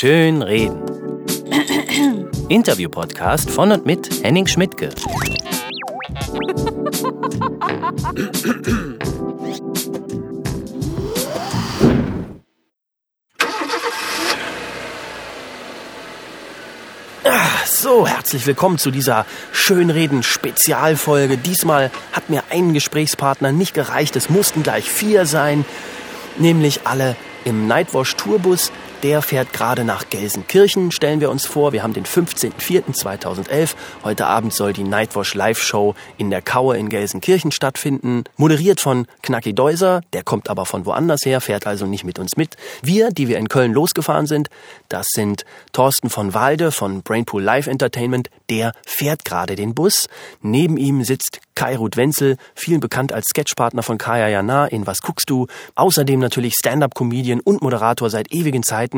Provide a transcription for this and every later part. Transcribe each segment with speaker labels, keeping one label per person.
Speaker 1: Schön reden. Interview-Podcast von und mit Henning Schmidtke. Ah, So, herzlich willkommen zu dieser Schönreden-Spezialfolge. Diesmal hat mir ein Gesprächspartner nicht gereicht, es mussten gleich vier sein, nämlich alle im Nightwash Tourbus. Der fährt gerade nach Gelsenkirchen, stellen wir uns vor. Wir haben den 15.04.2011. Heute Abend soll die Nightwash Live-Show in der Kaue in Gelsenkirchen stattfinden. Moderiert von Knacki Deuser, der kommt aber von woanders her, fährt also nicht mit uns mit. Wir, die wir in Köln losgefahren sind, das sind Thorsten von Walde von Brainpool Live Entertainment. Der fährt gerade den Bus. Neben ihm sitzt Kai Ruth Wenzel, vielen bekannt als Sketchpartner von Kaya Jana in Was guckst du? Außerdem natürlich Stand-up-Comedian und Moderator seit ewigen Zeiten.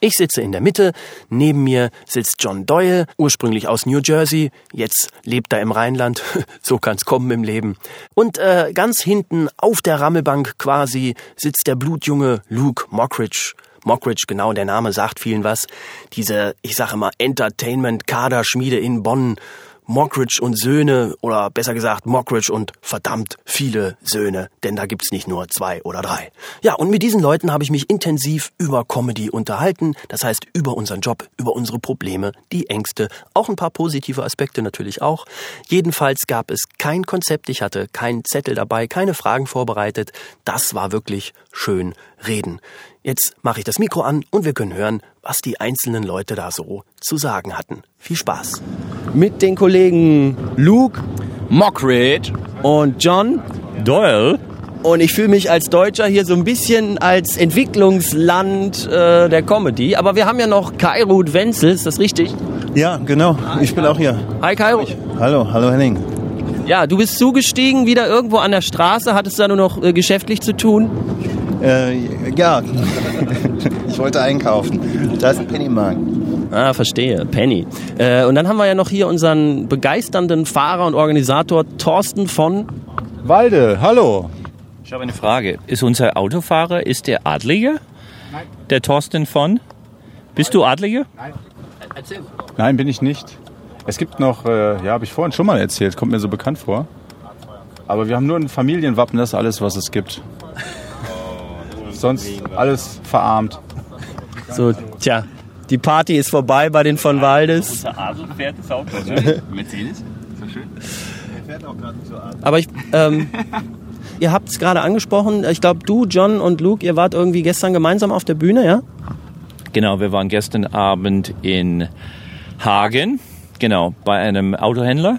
Speaker 1: Ich sitze in der Mitte, neben mir sitzt John Doyle, ursprünglich aus New Jersey, jetzt lebt er im Rheinland, so kann's kommen im Leben. Und äh, ganz hinten auf der Rammelbank quasi sitzt der blutjunge Luke Mockridge. Mockridge, genau, der Name sagt vielen was. Diese, ich sage mal, Entertainment-Kaderschmiede in Bonn. Mockridge und Söhne, oder besser gesagt Mockridge und verdammt viele Söhne, denn da gibt's nicht nur zwei oder drei. Ja, und mit diesen Leuten habe ich mich intensiv über Comedy unterhalten, das heißt über unseren Job, über unsere Probleme, die Ängste, auch ein paar positive Aspekte natürlich auch. Jedenfalls gab es kein Konzept, ich hatte keinen Zettel dabei, keine Fragen vorbereitet. Das war wirklich schön reden. Jetzt mache ich das Mikro an und wir können hören, was die einzelnen Leute da so zu sagen hatten. Viel Spaß. Mit den Kollegen Luke
Speaker 2: Mockridge.
Speaker 1: und John.
Speaker 2: Doyle.
Speaker 1: Und ich fühle mich als Deutscher hier so ein bisschen als Entwicklungsland äh, der Comedy. Aber wir haben ja noch Kai Ruth Wenzel, ist das richtig?
Speaker 3: Ja, genau. Ich bin auch hier.
Speaker 1: Hi Kai Ruth.
Speaker 3: Hallo, hallo Henning.
Speaker 1: Ja, du bist zugestiegen, wieder irgendwo an der Straße. Hattest du da nur noch äh, geschäftlich zu tun?
Speaker 3: Äh, ja, ich wollte einkaufen. Da ist ein Pennymarkt.
Speaker 1: Ah, verstehe. Penny. Äh, und dann haben wir ja noch hier unseren begeisternden Fahrer und Organisator Thorsten von
Speaker 3: Walde, hallo.
Speaker 2: Ich habe eine Frage. Ist unser Autofahrer, ist der Adlige? Nein. Der Thorsten von? Bist du Adlige?
Speaker 4: Nein, bin ich nicht. Es gibt noch, äh, ja, habe ich vorhin schon mal erzählt, kommt mir so bekannt vor. Aber wir haben nur ein Familienwappen, das ist alles, was es gibt. Sonst alles verarmt.
Speaker 1: So, tja, die Party ist vorbei bei den von Waldes.
Speaker 2: Unser Adel fährt das Auto, ne? Mercedes? So schön.
Speaker 1: Aber ich, ähm, ihr habt es gerade angesprochen. Ich glaube, du, John und Luke, ihr wart irgendwie gestern gemeinsam auf der Bühne, ja?
Speaker 2: Genau, wir waren gestern Abend in Hagen, genau, bei einem Autohändler.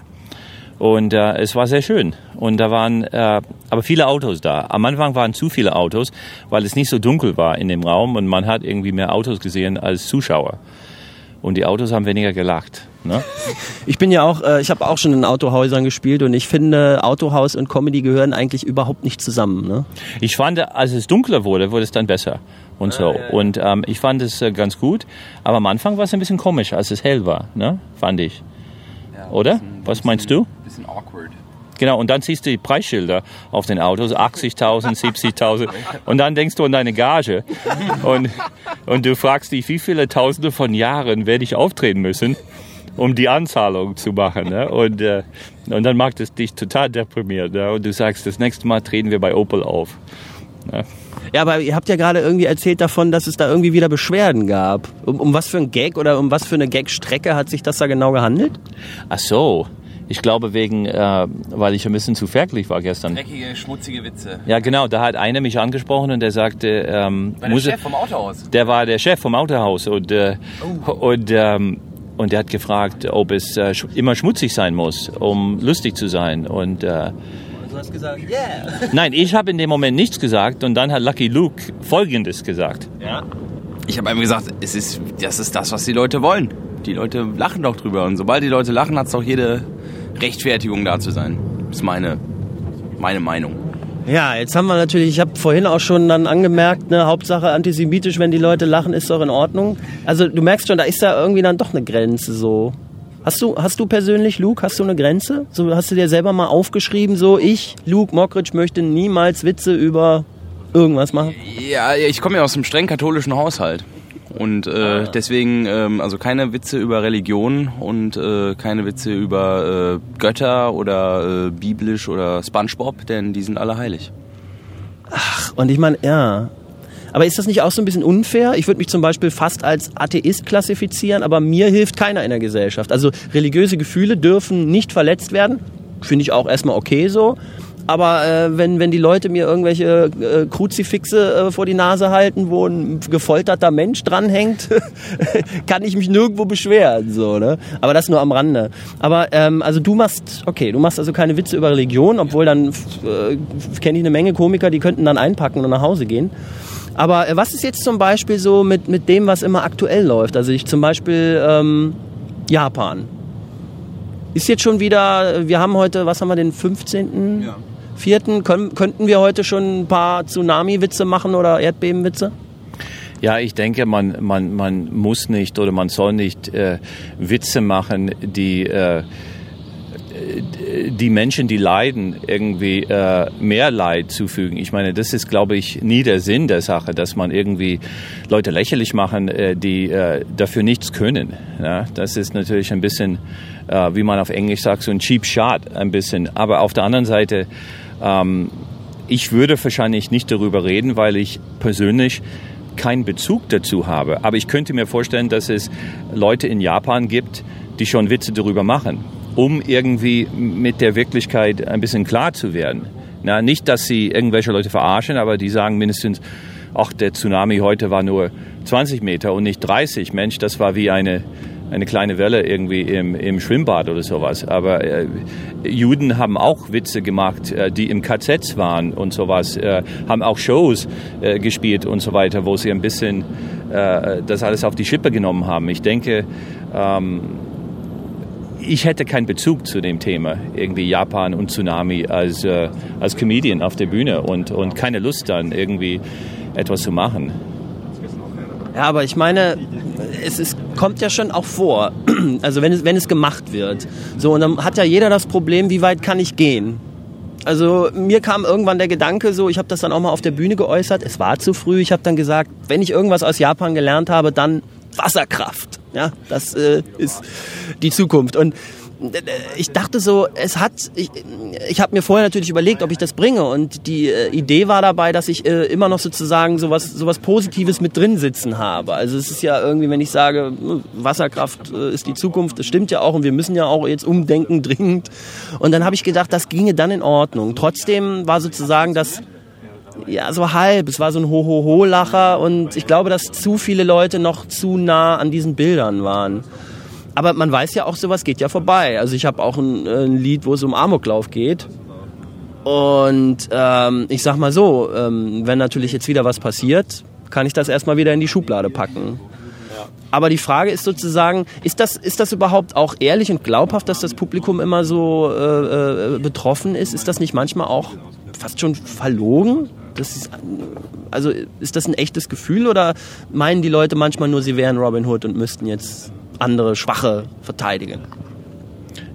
Speaker 2: Und äh, es war sehr schön. Und da waren äh, aber viele Autos da. Am Anfang waren zu viele Autos, weil es nicht so dunkel war in dem Raum und man hat irgendwie mehr Autos gesehen als Zuschauer. Und die Autos haben weniger gelacht. Ne?
Speaker 1: Ich bin ja auch, äh, ich habe auch schon in Autohäusern gespielt und ich finde, Autohaus und Comedy gehören eigentlich überhaupt nicht zusammen. Ne?
Speaker 2: Ich fand, als es dunkler wurde, wurde es dann besser und so. Und ähm, ich fand es äh, ganz gut. Aber am Anfang war es ein bisschen komisch, als es hell war, ne? fand ich. Oder? Was meinst du?
Speaker 5: Bisschen awkward.
Speaker 2: Genau, und dann siehst du die Preisschilder auf den Autos, 80.000, 70.000. Und dann denkst du an deine Gage. Und, und du fragst dich, wie viele Tausende von Jahren werde ich auftreten müssen, um die Anzahlung zu machen. Ne? Und, äh, und dann macht es dich total deprimiert. Ne? Und du sagst, das nächste Mal treten wir bei Opel auf.
Speaker 1: Ja, aber ihr habt ja gerade irgendwie erzählt davon, dass es da irgendwie wieder Beschwerden gab. Um, um was für ein Gag oder um was für eine Gagstrecke hat sich das da genau gehandelt?
Speaker 2: Ach so. Ich glaube wegen, äh, weil ich ein bisschen zu fertig war gestern.
Speaker 5: Dreckige, schmutzige Witze.
Speaker 2: Ja, genau. Da hat einer mich angesprochen und der sagte, ähm,
Speaker 5: War der
Speaker 2: muss-
Speaker 5: Chef vom Autohaus.
Speaker 2: der war der Chef vom Autohaus und äh,
Speaker 5: Oh.
Speaker 2: und ähm, und der hat gefragt, ob es äh, sch- immer schmutzig sein muss, um lustig zu sein. Und äh,
Speaker 1: hast gesagt, yeah.
Speaker 2: nein, ich habe in dem Moment nichts gesagt und dann hat Lucky Luke Folgendes gesagt.
Speaker 1: Ja.
Speaker 5: Ich habe einem gesagt, es ist, das ist das, was die Leute wollen. Die Leute lachen doch drüber. Und sobald die Leute lachen, hat es doch jede Rechtfertigung da zu sein. Das ist meine, meine Meinung.
Speaker 1: Ja, jetzt haben wir natürlich, ich habe vorhin auch schon dann angemerkt, ne, Hauptsache antisemitisch, wenn die Leute lachen, ist doch in Ordnung. Also du merkst schon, da ist da irgendwie dann doch eine Grenze so. Hast du, hast du persönlich, Luke, hast du eine Grenze? So, hast du dir selber mal aufgeschrieben, so ich, Luke Mockridge, möchte niemals Witze über irgendwas machen?
Speaker 5: Ja, ich komme ja aus einem streng katholischen Haushalt. Und äh, deswegen, ähm, also keine Witze über Religion und äh, keine Witze über äh, Götter oder äh, biblisch oder Spongebob, denn die sind alle heilig.
Speaker 1: Ach, und ich meine, ja. Aber ist das nicht auch so ein bisschen unfair? Ich würde mich zum Beispiel fast als Atheist klassifizieren, aber mir hilft keiner in der Gesellschaft. Also religiöse Gefühle dürfen nicht verletzt werden. Finde ich auch erstmal okay so. Aber äh, wenn, wenn die Leute mir irgendwelche äh, Kruzifixe äh, vor die Nase halten, wo ein gefolterter Mensch dranhängt, kann ich mich nirgendwo beschweren. So, ne? Aber das nur am Rande. Aber ähm, also du machst, okay, du machst also keine Witze über Religion, obwohl dann äh, kenne ich eine Menge Komiker, die könnten dann einpacken und nach Hause gehen. Aber äh, was ist jetzt zum Beispiel so mit, mit dem, was immer aktuell läuft? Also ich zum Beispiel ähm, Japan. Ist jetzt schon wieder, wir haben heute, was haben wir, den 15. Ja. Vierten, können, könnten wir heute schon ein paar Tsunami-Witze machen oder Erdbebenwitze?
Speaker 2: Ja, ich denke, man, man, man muss nicht oder man soll nicht äh, Witze machen, die äh, die Menschen, die leiden, irgendwie äh, mehr Leid zufügen. Ich meine, das ist, glaube ich, nie der Sinn der Sache, dass man irgendwie Leute lächerlich machen, äh, die äh, dafür nichts können. Ja? Das ist natürlich ein bisschen, äh, wie man auf Englisch sagt, so ein cheap shot, ein bisschen. Aber auf der anderen Seite, ähm, ich würde wahrscheinlich nicht darüber reden, weil ich persönlich keinen Bezug dazu habe. Aber ich könnte mir vorstellen, dass es Leute in Japan gibt, die schon Witze darüber machen um irgendwie mit der Wirklichkeit ein bisschen klar zu werden. Na, nicht, dass sie irgendwelche Leute verarschen, aber die sagen mindestens, ach, der Tsunami heute war nur 20 Meter und nicht 30. Mensch, das war wie eine, eine kleine Welle irgendwie im, im Schwimmbad oder sowas. Aber äh, Juden haben auch Witze gemacht, äh, die im KZ waren und sowas, äh, haben auch Shows äh, gespielt und so weiter, wo sie ein bisschen äh, das alles auf die Schippe genommen haben. Ich denke, ähm, ich hätte keinen Bezug zu dem Thema, irgendwie Japan und Tsunami als, äh, als Comedian auf der Bühne und, und keine Lust dann irgendwie etwas zu machen.
Speaker 1: Ja, aber ich meine, es ist, kommt ja schon auch vor, also wenn es, wenn es gemacht wird. So, und dann hat ja jeder das Problem, wie weit kann ich gehen? Also mir kam irgendwann der Gedanke so, ich habe das dann auch mal auf der Bühne geäußert, es war zu früh, ich habe dann gesagt, wenn ich irgendwas aus Japan gelernt habe, dann Wasserkraft. Ja, das äh, ist die Zukunft. Und äh, ich dachte so, es hat, ich, ich habe mir vorher natürlich überlegt, ob ich das bringe und die äh, Idee war dabei, dass ich äh, immer noch sozusagen sowas, sowas Positives mit drin sitzen habe. Also es ist ja irgendwie, wenn ich sage, Wasserkraft äh, ist die Zukunft, das stimmt ja auch und wir müssen ja auch jetzt umdenken dringend. Und dann habe ich gedacht, das ginge dann in Ordnung. Trotzdem war sozusagen das ja, so halb. Es war so ein Ho-Ho-Ho-Lacher und ich glaube, dass zu viele Leute noch zu nah an diesen Bildern waren. Aber man weiß ja auch, sowas geht ja vorbei. Also ich habe auch ein, ein, Lied, wo es um Amoklauf geht. Und ähm, ich sag mal so, ähm, wenn natürlich jetzt wieder was passiert, kann ich das erstmal wieder in die Schublade packen. Aber die Frage ist sozusagen, ist das, ist das überhaupt auch ehrlich und glaubhaft, dass das Publikum immer so äh, äh, betroffen ist? Ist das nicht manchmal auch fast schon verlogen? Das ist, also ist das ein echtes Gefühl oder meinen die Leute manchmal nur, sie wären Robin Hood und müssten jetzt andere Schwache verteidigen?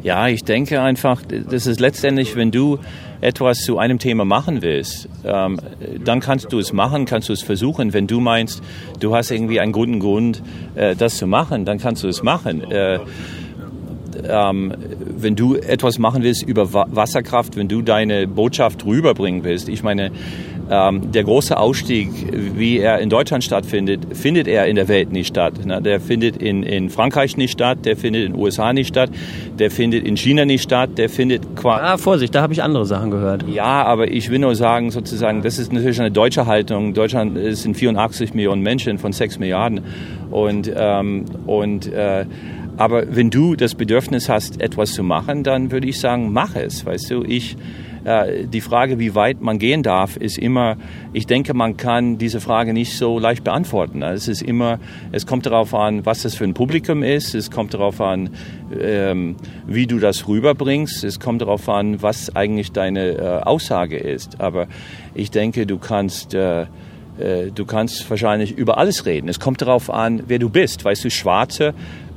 Speaker 2: Ja, ich denke einfach, das ist letztendlich, wenn du etwas zu einem Thema machen willst, ähm, dann kannst du es machen, kannst du es versuchen. Wenn du meinst, du hast irgendwie einen guten Grund, äh, das zu machen, dann kannst du es machen. Äh, ähm, wenn du etwas machen willst über Wasserkraft, wenn du deine Botschaft rüberbringen willst, ich meine, ähm, der große Ausstieg, wie er in Deutschland stattfindet, findet er in der Welt nicht statt. Ne? Der findet in, in Frankreich nicht statt, der findet in den USA nicht statt, der findet in China nicht statt, der findet
Speaker 1: quasi. Ah, Vorsicht, da habe ich andere Sachen gehört.
Speaker 2: Ja, aber ich will nur sagen, sozusagen, das ist natürlich eine deutsche Haltung. Deutschland sind 84 Millionen Menschen von 6 Milliarden. Und, ähm, und äh, aber wenn du das Bedürfnis hast, etwas zu machen, dann würde ich sagen, mach es. Weißt du, ich die Frage, wie weit man gehen darf, ist immer, ich denke, man kann diese Frage nicht so leicht beantworten. Es ist immer, es kommt darauf an, was das für ein Publikum ist, es kommt darauf an, ähm, wie du das rüberbringst, es kommt darauf an, was eigentlich deine äh, Aussage ist. Aber ich denke, du kannst, äh, äh du kannst wahrscheinlich über alles reden. Es kommt darauf an, wer du bist. Weißt du, Schwarze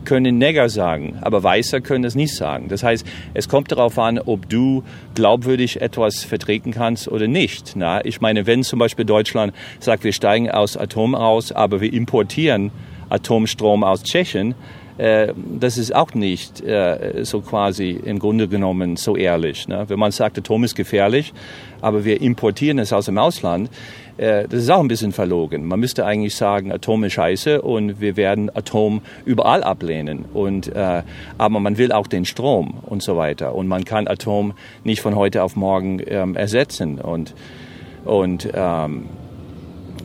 Speaker 2: können Neger sagen, aber Weißer können es nicht sagen. Das heißt, es kommt darauf an, ob du glaubwürdig etwas vertreten kannst oder nicht. Na, ich meine, wenn zum Beispiel Deutschland sagt, wir steigen aus Atom aus, aber wir importieren Atomstrom aus Tschechien, äh, das ist auch nicht äh, so quasi im Grunde genommen so ehrlich. Ne? Wenn man sagt, Atom ist gefährlich, aber wir importieren es aus dem Ausland, das ist auch ein bisschen verlogen. Man müsste eigentlich sagen, Atom ist scheiße und wir werden Atom überall ablehnen. Und, äh, aber man will auch den Strom und so weiter. Und man kann Atom nicht von heute auf morgen ähm, ersetzen. Und, und ähm,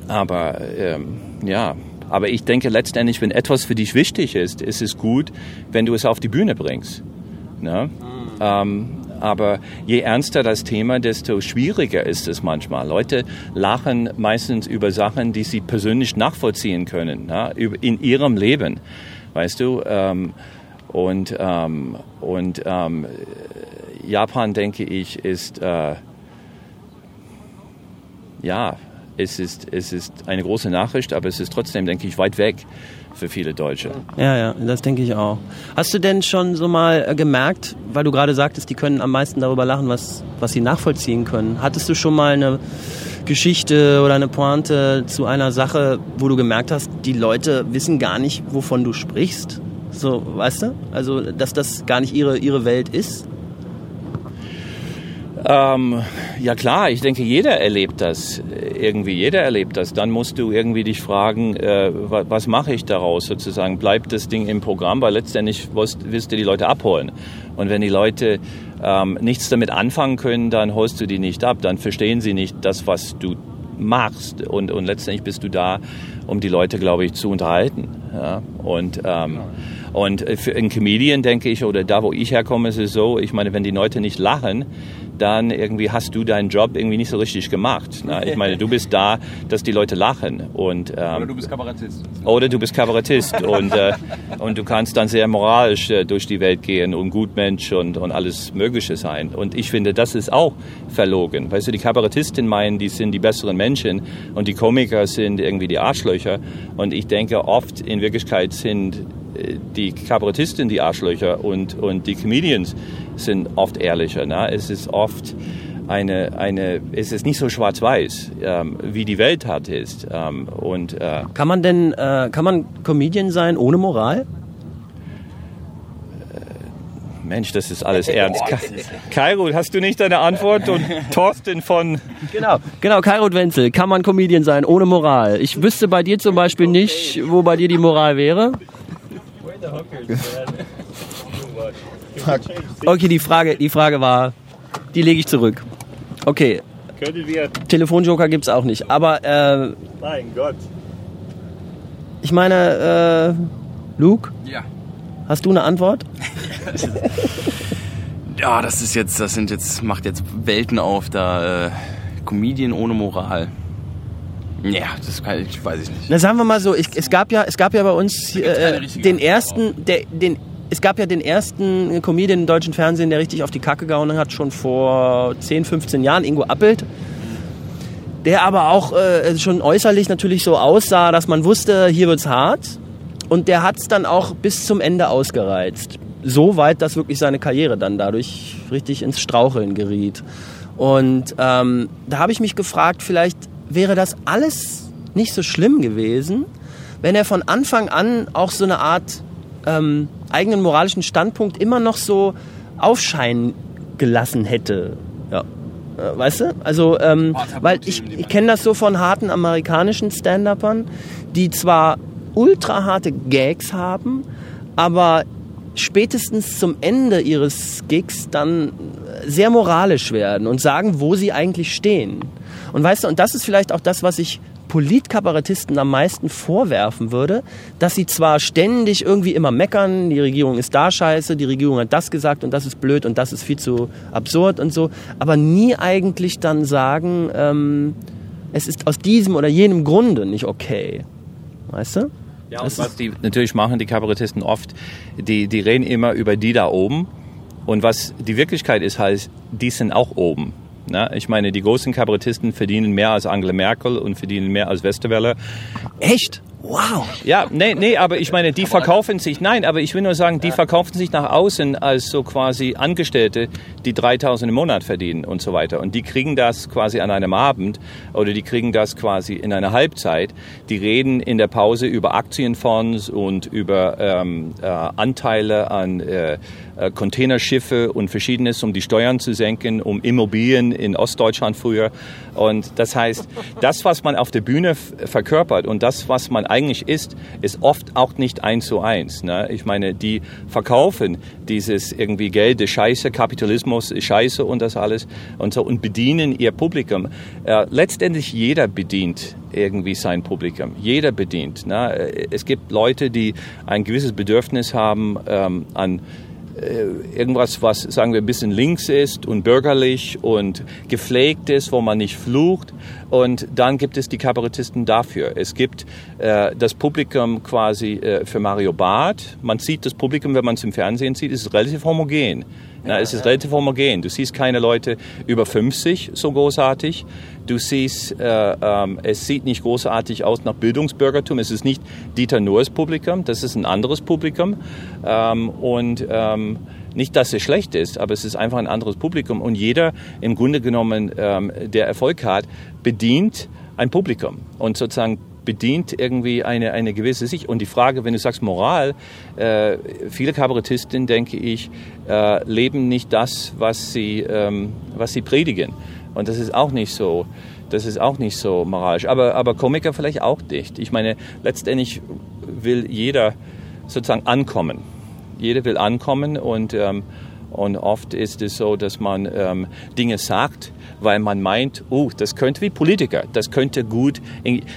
Speaker 2: aber ähm, ja, aber ich denke letztendlich, wenn etwas für dich wichtig ist, ist es gut, wenn du es auf die Bühne bringst. Ne? Mhm. Aber je ernster das Thema, desto schwieriger ist es manchmal. Leute lachen meistens über Sachen, die sie persönlich nachvollziehen können, ne? in ihrem Leben, weißt du. Ähm, und ähm, und ähm, Japan, denke ich, ist äh, ja es ist, es ist eine große Nachricht, aber es ist trotzdem, denke ich, weit weg für viele Deutsche.
Speaker 1: Ja, ja, das denke ich auch. Hast du denn schon so mal äh, gemerkt, weil du gerade sagtest, die können am meisten darüber lachen, was, was sie nachvollziehen können. Hattest du schon mal eine Geschichte oder eine Pointe zu einer Sache, wo du gemerkt hast, die Leute wissen gar nicht, wovon du sprichst? So, weißt du? Also, dass das gar nicht ihre, ihre Welt ist?
Speaker 2: Ähm, ja klar, ich denke, jeder erlebt das. Irgendwie, jeder erlebt das. Dann musst du irgendwie dich fragen, äh, was, was mache ich daraus sozusagen? Bleibt das Ding im Programm? Weil letztendlich willst, willst du die Leute abholen. Und wenn die Leute ähm, nichts damit anfangen können, dann holst du die nicht ab. Dann verstehen sie nicht das, was du machst. Und, und letztendlich bist du da, um die Leute, glaube ich, zu unterhalten. Ja? Und ähm, und für einen Comedian denke ich, oder da, wo ich herkomme, ist es so, ich meine, wenn die Leute nicht lachen, dann irgendwie hast du deinen Job irgendwie nicht so richtig gemacht. Ne? Ich meine, du bist da, dass die Leute lachen. Und,
Speaker 5: ähm, oder du bist Kabarettist.
Speaker 2: Oder du bist Kabarettist. und, äh, und du kannst dann sehr moralisch äh, durch die Welt gehen und Gutmensch und, und alles Mögliche sein. Und ich finde, das ist auch verlogen. Weißt du, die Kabarettisten meinen, die sind die besseren Menschen und die Komiker sind irgendwie die Arschlöcher. Und ich denke, oft in Wirklichkeit sind äh, die Kabarettisten die Arschlöcher und, und die Comedians sind oft ehrlicher. Ne? Es ist oft eine, eine, es ist nicht so schwarz-weiß, ähm, wie die Welt hat ist. Ähm, und,
Speaker 1: äh, kann man denn, äh, kann man Comedian sein ohne Moral? Äh,
Speaker 2: Mensch, das ist alles ernst. Kairo, hast du nicht deine Antwort? Und Thorsten von...
Speaker 1: Genau, genau, Kairo Wenzel. Kann man Comedian sein ohne Moral? Ich wüsste bei dir zum Beispiel nicht, wo bei dir die Moral wäre. Okay, die Frage, die Frage war, die lege ich zurück. Okay. Telefonjoker gibt es auch nicht. Aber, äh,
Speaker 6: Mein Gott.
Speaker 1: Ich meine, äh, Luke?
Speaker 5: Ja.
Speaker 1: Hast du eine Antwort?
Speaker 5: ja, das ist jetzt, das sind jetzt, macht jetzt Welten auf, da, äh, Comedian ohne Moral. Ja, das kann ich, weiß ich nicht.
Speaker 1: Na, sagen wir mal so, ich, es gab ja, es gab ja bei uns äh, den ersten, der, den es gab ja den ersten Comedian im deutschen Fernsehen, der richtig auf die Kacke gehauen hat, schon vor 10, 15 Jahren, Ingo Appelt. Der aber auch äh, schon äußerlich natürlich so aussah, dass man wusste, hier wird's hart. Und der hat's dann auch bis zum Ende ausgereizt. So weit, dass wirklich seine Karriere dann dadurch richtig ins Straucheln geriet. Und ähm, da habe ich mich gefragt, vielleicht wäre das alles nicht so schlimm gewesen, wenn er von Anfang an auch so eine Art ähm, eigenen moralischen Standpunkt immer noch so aufscheinen gelassen hätte. Ja. Äh, weißt du? Also, ähm, weil ich, ich kenne das so von harten amerikanischen Stand-Uppern, die zwar ultra harte Gags haben, aber spätestens zum Ende ihres Gigs dann sehr moralisch werden und sagen, wo sie eigentlich stehen. Und weißt du, und das ist vielleicht auch das, was ich Politkabarettisten am meisten vorwerfen würde, dass sie zwar ständig irgendwie immer meckern, die Regierung ist da scheiße, die Regierung hat das gesagt und das ist blöd und das ist viel zu absurd und so, aber nie eigentlich dann sagen, ähm, es ist aus diesem oder jenem Grunde nicht okay. Weißt du?
Speaker 2: Ja, und was die natürlich machen, die Kabarettisten oft, die, die reden immer über die da oben. Und was die Wirklichkeit ist, heißt, die sind auch oben. Na, ich meine, die großen Kabarettisten verdienen mehr als Angela Merkel und verdienen mehr als Westerwelle.
Speaker 1: Echt? Wow.
Speaker 2: Ja, nee, nee, aber ich meine, die verkaufen sich, nein, aber ich will nur sagen, die verkaufen sich nach außen als so quasi Angestellte, die 3000 im Monat verdienen und so weiter. Und die kriegen das quasi an einem Abend oder die kriegen das quasi in einer Halbzeit. Die reden in der Pause über Aktienfonds und über ähm, äh, Anteile an äh, Containerschiffe und verschiedenes, um die Steuern zu senken, um Immobilien in Ostdeutschland früher. Und das heißt, das, was man auf der Bühne verkörpert und das, was man eigentlich ist, ist oft auch nicht eins zu eins. Ne? Ich meine, die verkaufen dieses irgendwie Geld, ist Scheiße, Kapitalismus ist Scheiße und das alles und so und bedienen ihr Publikum. Äh, letztendlich jeder bedient irgendwie sein Publikum. Jeder bedient. Ne? Es gibt Leute, die ein gewisses Bedürfnis haben ähm, an äh, irgendwas, was, sagen wir, ein bisschen links ist und bürgerlich und gepflegt ist, wo man nicht flucht. Und dann gibt es die Kabarettisten dafür. Es gibt äh, das Publikum quasi äh, für Mario Barth. Man sieht das Publikum, wenn man es im Fernsehen sieht, ist relativ homogen. Na, es ist relativ homogen. Du siehst keine Leute über 50 so großartig. Du siehst, äh, ähm, es sieht nicht großartig aus nach Bildungsbürgertum. Es ist nicht Dieter Nuhrs Publikum, das ist ein anderes Publikum. Ähm, und ähm, nicht, dass es schlecht ist, aber es ist einfach ein anderes Publikum. Und jeder, im Grunde genommen, ähm, der Erfolg hat, bedient ein Publikum. Und sozusagen bedient irgendwie eine, eine gewisse Sicht. Und die Frage, wenn du sagst Moral, äh, viele Kabarettistinnen, denke ich, äh, leben nicht das, was sie, ähm, was sie predigen. Und das ist auch nicht so. Das ist auch nicht so moralisch. Aber, aber Komiker vielleicht auch nicht. Ich meine, letztendlich will jeder sozusagen ankommen. Jeder will ankommen und, ähm, und oft ist es so, dass man ähm, Dinge sagt, weil man meint, oh, das könnte wie Politiker, das könnte gut.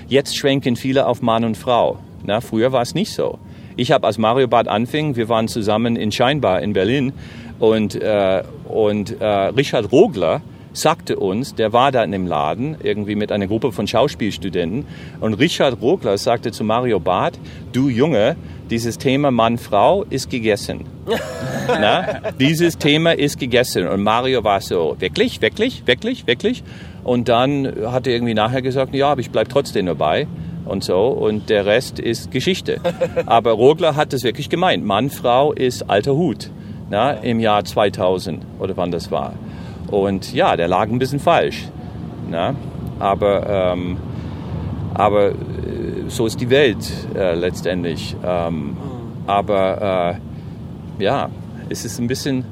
Speaker 2: Jetzt schwenken viele auf Mann und Frau. Na, früher war es nicht so. Ich habe, als Mario Barth anfing, wir waren zusammen in Scheinbar in Berlin und, äh, und äh, Richard Rogler sagte uns, der war da in dem Laden, irgendwie mit einer Gruppe von Schauspielstudenten und Richard Rogler sagte zu Mario Barth, du Junge, dieses Thema Mann-Frau ist gegessen. Na, dieses Thema ist gegessen. Und Mario war so, wirklich, wirklich, wirklich, wirklich. Und dann hat er irgendwie nachher gesagt, ja, aber ich bleibe trotzdem dabei und so. Und der Rest ist Geschichte. Aber Rogler hat es wirklich gemeint. Mann, Frau ist alter Hut. Na, im Jahr 2000 oder wann das war. Und ja, der lag ein bisschen falsch. Na, aber, ähm, aber so ist die Welt äh, letztendlich. Ähm, aber äh, ja, es ist ein bisschen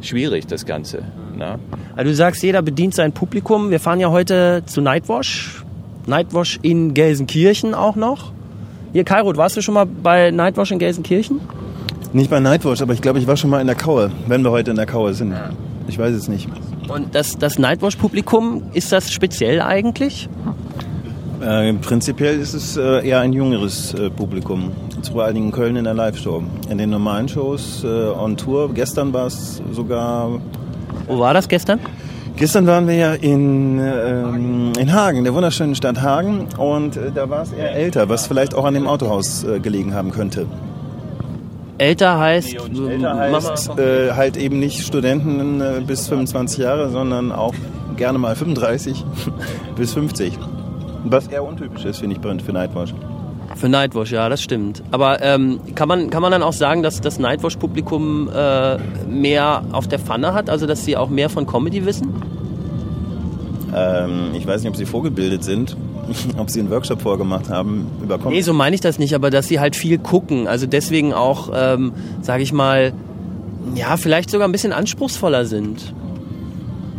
Speaker 2: schwierig, das Ganze. Ne?
Speaker 1: Also du sagst, jeder bedient sein Publikum. Wir fahren ja heute zu Nightwash. Nightwash in Gelsenkirchen auch noch. Hier, Kairot, warst du schon mal bei Nightwash in Gelsenkirchen?
Speaker 3: Nicht bei Nightwash, aber ich glaube, ich war schon mal in der Kaue, wenn wir heute in der Kaue sind. Ich weiß es nicht.
Speaker 1: Und das, das Nightwash-Publikum, ist das speziell eigentlich?
Speaker 3: Äh, prinzipiell ist es äh, eher ein jüngeres äh, Publikum. Vor allen Dingen in Köln in der Live-Show. In den normalen Shows äh, on Tour. Gestern war es sogar.
Speaker 1: Wo war das gestern?
Speaker 3: Gestern waren wir ja in, ähm, in Hagen, der wunderschönen Stadt Hagen. Und äh, da war es eher älter, was vielleicht auch an dem Autohaus äh, gelegen haben könnte.
Speaker 1: Älter heißt,
Speaker 3: älter heißt halt eben nicht Studenten bis 25 Jahre, sondern auch gerne mal 35 bis 50. Was eher untypisch ist, finde ich, für Nightwash.
Speaker 1: Für Nightwash, ja, das stimmt. Aber ähm, kann, man, kann man dann auch sagen, dass das Nightwash-Publikum äh, mehr auf der Pfanne hat? Also, dass sie auch mehr von Comedy wissen?
Speaker 3: Ähm, ich weiß nicht, ob sie vorgebildet sind, ob sie einen Workshop vorgemacht haben über
Speaker 1: Comedy. Nee, so meine ich das nicht, aber dass sie halt viel gucken. Also deswegen auch, ähm, sage ich mal, ja, vielleicht sogar ein bisschen anspruchsvoller sind.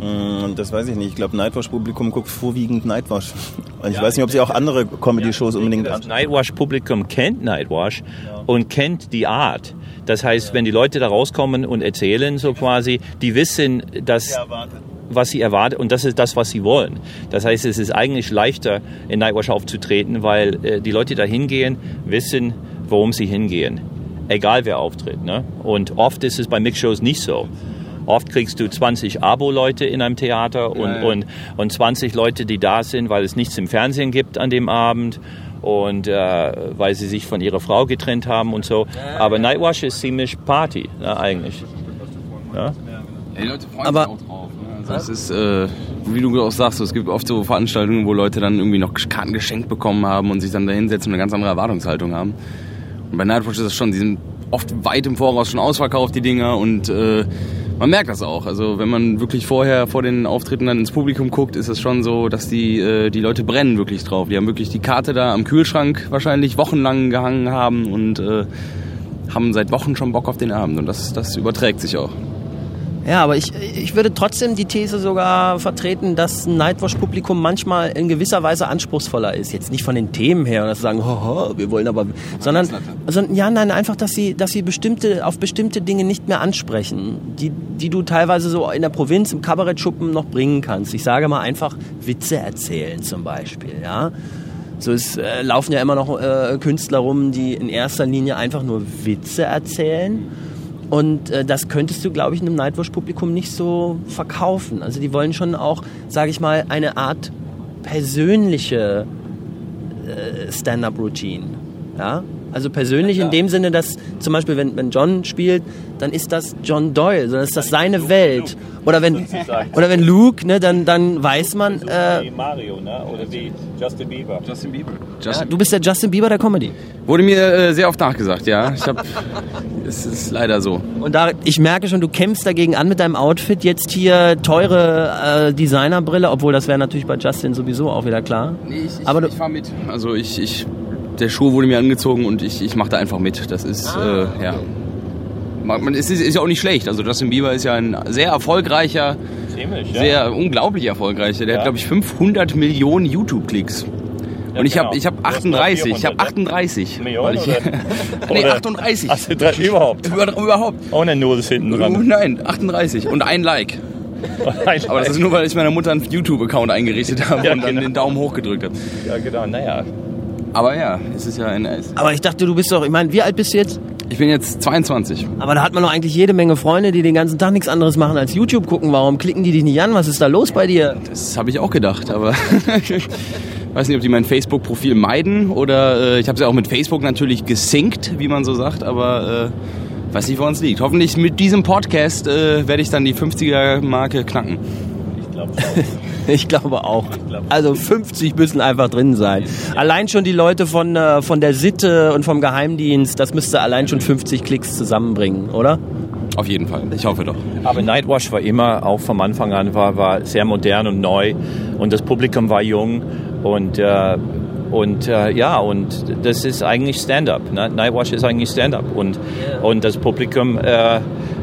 Speaker 3: Mm, das weiß ich nicht. Ich glaube, Nightwash-Publikum guckt vorwiegend Nightwash. Ich ja, weiß nicht, ob sie auch andere Comedy-Shows ja, unbedingt...
Speaker 2: Das Nightwash-Publikum kennt Nightwash ja. und kennt die Art. Das heißt, wenn die Leute da rauskommen und erzählen so quasi, die wissen, dass was sie erwarten und das ist das, was sie wollen. Das heißt, es ist eigentlich leichter, in Nightwash aufzutreten, weil äh, die Leute da hingehen, wissen, worum sie hingehen. Egal wer auftritt. Ne? Und oft ist es bei Mixshows nicht so. Oft kriegst du 20 Abo-Leute in einem Theater und, ja, ja. Und, und 20 Leute, die da sind, weil es nichts im Fernsehen gibt an dem Abend und äh, weil sie sich von ihrer Frau getrennt haben und so. Aber Nightwash ist ziemlich Party, ne, eigentlich.
Speaker 5: Ja? die Leute freuen Aber sich auch drauf. Ne? Das ist, äh, wie du auch sagst, es gibt oft so Veranstaltungen, wo Leute dann irgendwie noch Karten geschenkt bekommen haben und sich dann da hinsetzen und eine ganz andere Erwartungshaltung haben. Und bei Nightwatch ist das schon, die sind oft weit im Voraus schon ausverkauft, die Dinger, und äh, man merkt das auch. Also wenn man wirklich vorher vor den Auftritten dann ins Publikum guckt, ist es schon so, dass die, äh, die Leute brennen wirklich drauf. Die haben wirklich die Karte da am Kühlschrank wahrscheinlich wochenlang gehangen haben und äh, haben seit Wochen schon Bock auf den Abend. Und das, das überträgt sich auch.
Speaker 1: Ja, aber ich, ich würde trotzdem die These sogar vertreten, dass ein Nightwash-Publikum manchmal in gewisser Weise anspruchsvoller ist. Jetzt nicht von den Themen her, dass sie sagen, hoho, wir wollen aber, sondern, sondern ja, nein, einfach, dass sie, dass sie bestimmte, auf bestimmte Dinge nicht mehr ansprechen, die, die du teilweise so in der Provinz im Kabarettschuppen noch bringen kannst. Ich sage mal einfach Witze erzählen zum Beispiel, ja. So es äh, laufen ja immer noch äh, Künstler rum, die in erster Linie einfach nur Witze erzählen und äh, das könntest du, glaube ich, einem Nightwash-Publikum nicht so verkaufen. Also die wollen schon auch, sage ich mal, eine Art persönliche äh, Stand-up-Routine. Ja? Also persönlich in dem Sinne, dass zum Beispiel, wenn, wenn John spielt, dann ist das John Doyle, dann ist das seine Welt. Oder wenn, oder wenn Luke, ne, dann, dann weiß man. Äh,
Speaker 2: wie Mario, ne? Oder wie Justin Bieber.
Speaker 5: Justin Bieber.
Speaker 1: Ja, du bist der Justin Bieber der Comedy.
Speaker 5: Wurde mir äh, sehr oft nachgesagt, ja. Ich hab, es ist leider so.
Speaker 1: Und da, ich merke schon, du kämpfst dagegen an mit deinem Outfit. Jetzt hier teure äh, Designerbrille, obwohl das wäre natürlich bei Justin sowieso auch wieder klar.
Speaker 5: Nee, ich, ich,
Speaker 1: Aber du,
Speaker 5: ich fahr mit. Also ich, ich, der Schuh wurde mir angezogen und ich, ich mache da einfach mit. Das ist,
Speaker 1: Ah,
Speaker 5: äh, ja. Man, man- es ist, ist ja auch nicht schlecht. Also Justin Bieber ist ja ein sehr erfolgreicher,
Speaker 2: Ziemlich, ja.
Speaker 5: sehr unglaublich erfolgreicher. Der
Speaker 2: Ja.
Speaker 5: hat, glaube ich, 500 Millionen YouTube-Klicks. Und ich habe
Speaker 2: genau.
Speaker 5: ich hab
Speaker 2: Du hast noch
Speaker 5: 38, ich habe
Speaker 2: 400, ne?
Speaker 5: 38.
Speaker 2: Millionen
Speaker 5: ich, nee,
Speaker 2: Oder-
Speaker 5: 38.
Speaker 2: Also drei, überhaupt.
Speaker 5: Über, überhaupt.
Speaker 2: Ohne Nulls hinten
Speaker 5: Oh,
Speaker 2: dran.
Speaker 5: nein, 38 und ein Like. Aber das ist nur, weil ich meiner Mutter einen YouTube-Account eingerichtet habe
Speaker 2: Ja,
Speaker 5: und dann
Speaker 2: genau.
Speaker 5: den Daumen hoch gedrückt habe.
Speaker 2: ja, genau, naja.
Speaker 5: Aber ja, es ist ja ein.
Speaker 1: aber ich dachte, du bist doch, ich meine, wie alt bist du jetzt?
Speaker 5: Ich bin jetzt 22.
Speaker 1: Aber da hat man doch eigentlich jede Menge Freunde, die den ganzen Tag nichts anderes machen als YouTube gucken. Warum klicken die dich nicht an? Was ist da los bei dir?
Speaker 5: Das habe ich auch gedacht, aber ich weiß nicht, ob die mein Facebook-Profil meiden oder äh, ich habe es ja auch mit Facebook natürlich gesinkt, wie man so sagt, aber äh, weiß nicht, woran es liegt. Hoffentlich mit diesem Podcast äh, werde ich dann die 50er-Marke knacken.
Speaker 2: Ich glaube schon.
Speaker 1: Ich glaube auch. Also 50 müssen einfach drin sein. Allein schon die Leute von, äh, von der Sitte und vom Geheimdienst, das müsste allein schon 50 Klicks zusammenbringen, oder?
Speaker 5: Auf jeden Fall. Ich hoffe doch.
Speaker 2: Aber Nightwash war immer, auch vom Anfang an, war, war sehr modern und neu. Und das Publikum war jung. Und, äh, und äh, ja, und das ist eigentlich Stand-up. Ne? Nightwash ist eigentlich Stand-up. Und, und das Publikum äh,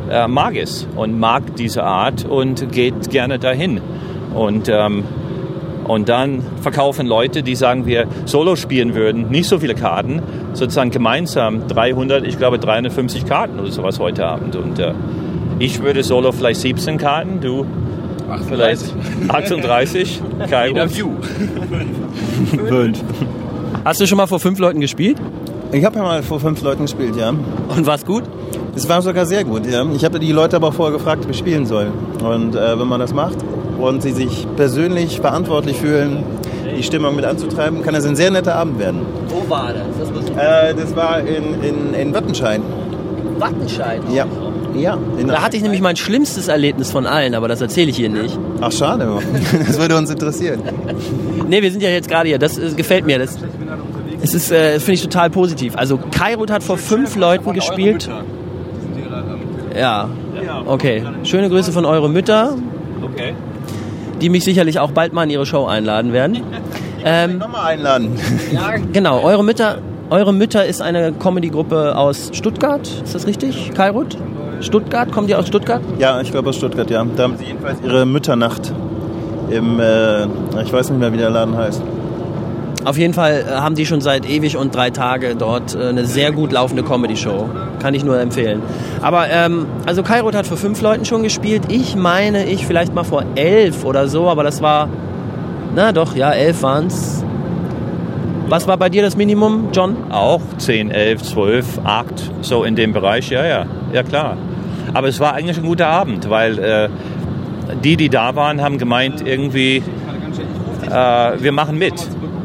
Speaker 2: äh, mag es und mag diese Art und geht gerne dahin. Und, ähm, und dann verkaufen Leute, die sagen, wir Solo spielen würden, nicht so viele Karten, sozusagen gemeinsam 300, ich glaube 350 Karten oder sowas heute Abend. Und äh, ich würde Solo vielleicht 17 Karten, du vielleicht 38. Kai,
Speaker 5: Jeder View.
Speaker 3: Fünf.
Speaker 1: Hast du schon mal vor fünf Leuten gespielt?
Speaker 3: Ich habe ja mal vor fünf Leuten gespielt, ja.
Speaker 1: Und war's gut?
Speaker 3: Es war sogar sehr gut, ja. Ich habe die Leute aber vorher gefragt, ob ich spielen soll. Und äh, wenn man das macht und sie sich persönlich verantwortlich fühlen, die Stimmung mit anzutreiben, kann das ein sehr netter Abend werden.
Speaker 1: Wo war das? Das muss
Speaker 3: Äh, das war in, in, in Wattenscheid.
Speaker 1: Wattenscheid.
Speaker 3: Ja. Ja. In
Speaker 1: Da hatte ich nämlich mein schlimmstes Erlebnis von allen, aber das erzähle ich hier nicht.
Speaker 3: Ach, schade. Das würde uns interessieren.
Speaker 1: Nee, wir sind ja jetzt gerade hier. Das äh, gefällt mir. Das, es ist, äh, das finde ich total positiv. Also Kairut hat vor fünf Leuten gespielt. Ja. Okay. Schöne Grüße von eure Mütter,
Speaker 2: Okay.
Speaker 1: Die mich sicherlich auch bald mal in ihre Show einladen werden. Ähm,
Speaker 3: Nochmal einladen.
Speaker 1: ja, genau. Eure Mütter, eure Mütter ist eine Comedy-Gruppe aus Stuttgart. Ist das richtig? Kairut? Stuttgart? Kommt ihr aus Stuttgart?
Speaker 3: Ja, ich glaube aus Stuttgart, ja. Da haben sie jedenfalls ihre Mütternacht im, äh, ich weiß nicht mehr, wie der Laden heißt.
Speaker 1: Auf jeden Fall äh, haben die schon seit ewig und drei Tage dort äh, eine sehr gut laufende Comedy-Show. Kann ich nur empfehlen. Aber, ähm, also Kairot hat vor fünf Leuten schon gespielt. Ich meine, ich vielleicht mal vor elf oder so, aber das war, na doch, ja, elf waren's. Was war bei dir das Minimum, John?
Speaker 2: Auch 10, 11, 12, 8, so in dem Bereich, ja, ja, ja klar. Aber es war eigentlich ein guter Abend, weil äh, die, die da waren, haben gemeint, irgendwie, äh, wir machen mit.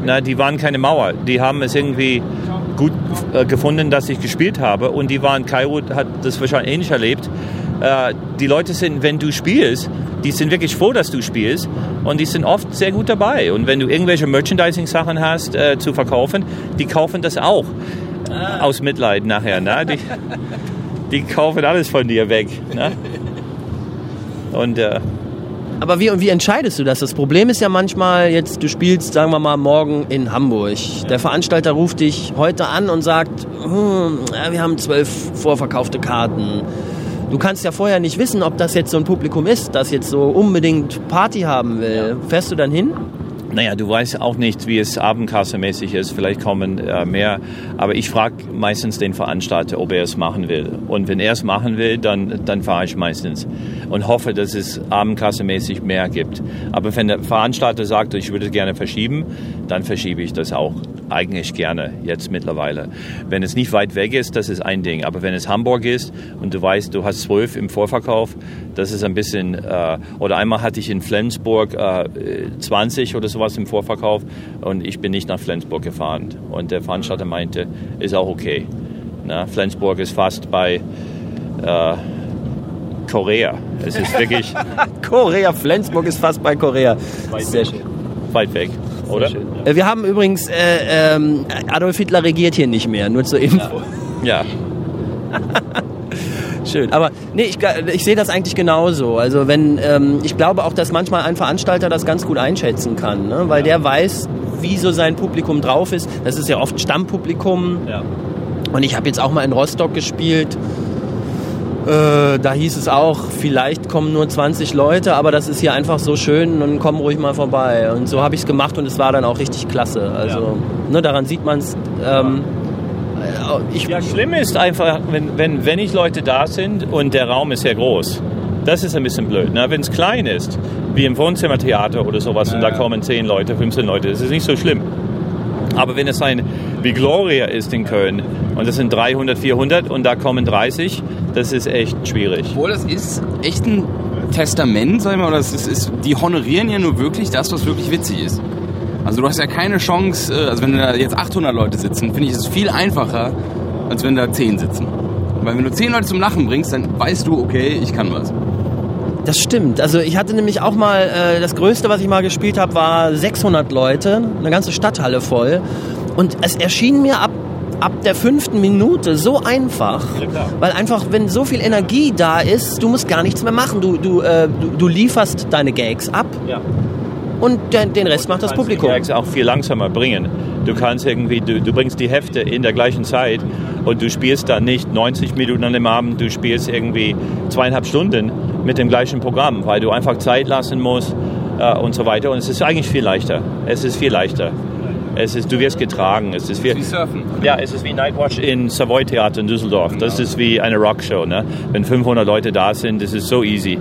Speaker 2: Na, die waren keine Mauer. Die haben es irgendwie gut äh, gefunden, dass ich gespielt habe. Und die waren, Kairo hat das wahrscheinlich ähnlich erlebt. Äh, die Leute sind, wenn du spielst, die sind wirklich froh, dass du spielst und die sind oft sehr gut dabei. Und wenn du irgendwelche Merchandising-Sachen hast äh, zu verkaufen, die kaufen das auch ah. aus Mitleid nachher. Ne? Die, die kaufen alles von dir weg. Ne? Und äh,
Speaker 1: aber wie, wie entscheidest du das? Das Problem ist ja manchmal jetzt, du spielst, sagen wir mal, morgen in Hamburg. Der Veranstalter ruft dich heute an und sagt, hm, ja, wir haben zwölf vorverkaufte Karten. Du kannst ja vorher nicht wissen, ob das jetzt so ein Publikum ist, das jetzt so unbedingt Party haben will. Fährst du dann hin?
Speaker 2: Naja, du weißt auch nicht, wie es abendkassemäßig ist. Vielleicht kommen äh, mehr. Aber ich frage meistens den Veranstalter, ob er es machen will. Und wenn er es machen will, dann, dann fahre ich meistens und hoffe, dass es abendkassemäßig mehr gibt. Aber wenn der Veranstalter sagt, ich würde es gerne verschieben, dann verschiebe ich das auch eigentlich gerne jetzt mittlerweile. Wenn es nicht weit weg ist, das ist ein Ding. Aber wenn es Hamburg ist und du weißt, du hast zwölf im Vorverkauf, das ist ein bisschen, äh, oder einmal hatte ich in Flensburg äh, 20 oder sowas im Vorverkauf und ich bin nicht nach Flensburg gefahren. Und der Veranstalter meinte, ist auch okay. Na, Flensburg ist fast bei äh, Korea. Es ist wirklich.
Speaker 1: Korea, Flensburg ist fast bei Korea.
Speaker 2: Sehr schön. Weit weg oder?
Speaker 1: Äh, wir haben übrigens, äh, ähm, Adolf Hitler regiert hier nicht mehr, nur zur Info.
Speaker 2: Ja. ja.
Speaker 1: Schön. Aber nee, ich, ich sehe das eigentlich genauso. Also wenn, ähm, ich glaube auch, dass manchmal ein Veranstalter das ganz gut einschätzen kann, ne? weil der weiß, wie so sein Publikum drauf ist. Das ist ja oft Stammpublikum. Ja. Und ich habe jetzt auch mal in Rostock gespielt äh, da hieß es auch, vielleicht kommen nur 20 Leute, aber das ist hier einfach so schön und kommen ruhig mal vorbei. Und so habe ich es gemacht und es war dann auch richtig klasse. Also ja. ne, daran sieht man es. Ähm,
Speaker 2: äh, ja, schlimm ist einfach, wenn, wenn wenig Leute da sind und der Raum ist sehr groß. Das ist ein bisschen blöd. Ne? Wenn es klein ist, wie im Wohnzimmertheater oder sowas, ja, und da kommen 10 Leute, 15 Leute, das ist nicht so schlimm. Aber wenn es ein wie Gloria ist in Köln und das sind 300, 400 und da kommen 30, das ist echt schwierig.
Speaker 5: Obwohl das ist echt ein Testament, sag ich mal, oder das ist, ist, die honorieren ja nur wirklich das, was wirklich witzig ist. Also du hast ja keine Chance, äh, also wenn da jetzt 800 Leute sitzen, finde ich es viel einfacher, als wenn da 10 sitzen. Weil wenn du 10 Leute zum Lachen bringst, dann weißt du, okay, ich kann was.
Speaker 1: Das stimmt. Also ich hatte nämlich auch mal, äh, das Größte, was ich mal gespielt habe, war 600 Leute, eine ganze Stadthalle voll. Und es erschien mir ab, ab der fünften Minute so einfach, ja, weil einfach, wenn so viel Energie da ist, du musst gar nichts mehr machen. Du, du, äh, du, du, lieferst deine Gags ab ja. Und den, den Rest macht das Publikum.
Speaker 2: Du kannst auch viel langsamer bringen. Du kannst irgendwie, du, du bringst die Hefte in der gleichen Zeit und du spielst dann nicht 90 Minuten an dem Abend, du spielst irgendwie zweieinhalb Stunden mit dem gleichen Programm, weil du einfach Zeit lassen musst äh, und so weiter. Und es ist eigentlich viel leichter. Es ist viel leichter. Es ist, du wirst getragen. Es ist wie,
Speaker 5: wie Surfen.
Speaker 2: Ja, es ist wie Nightwatch in Savoy Theater in Düsseldorf. Das genau. ist wie eine Rockshow. Ne? Wenn 500 Leute da sind, das ist so easy.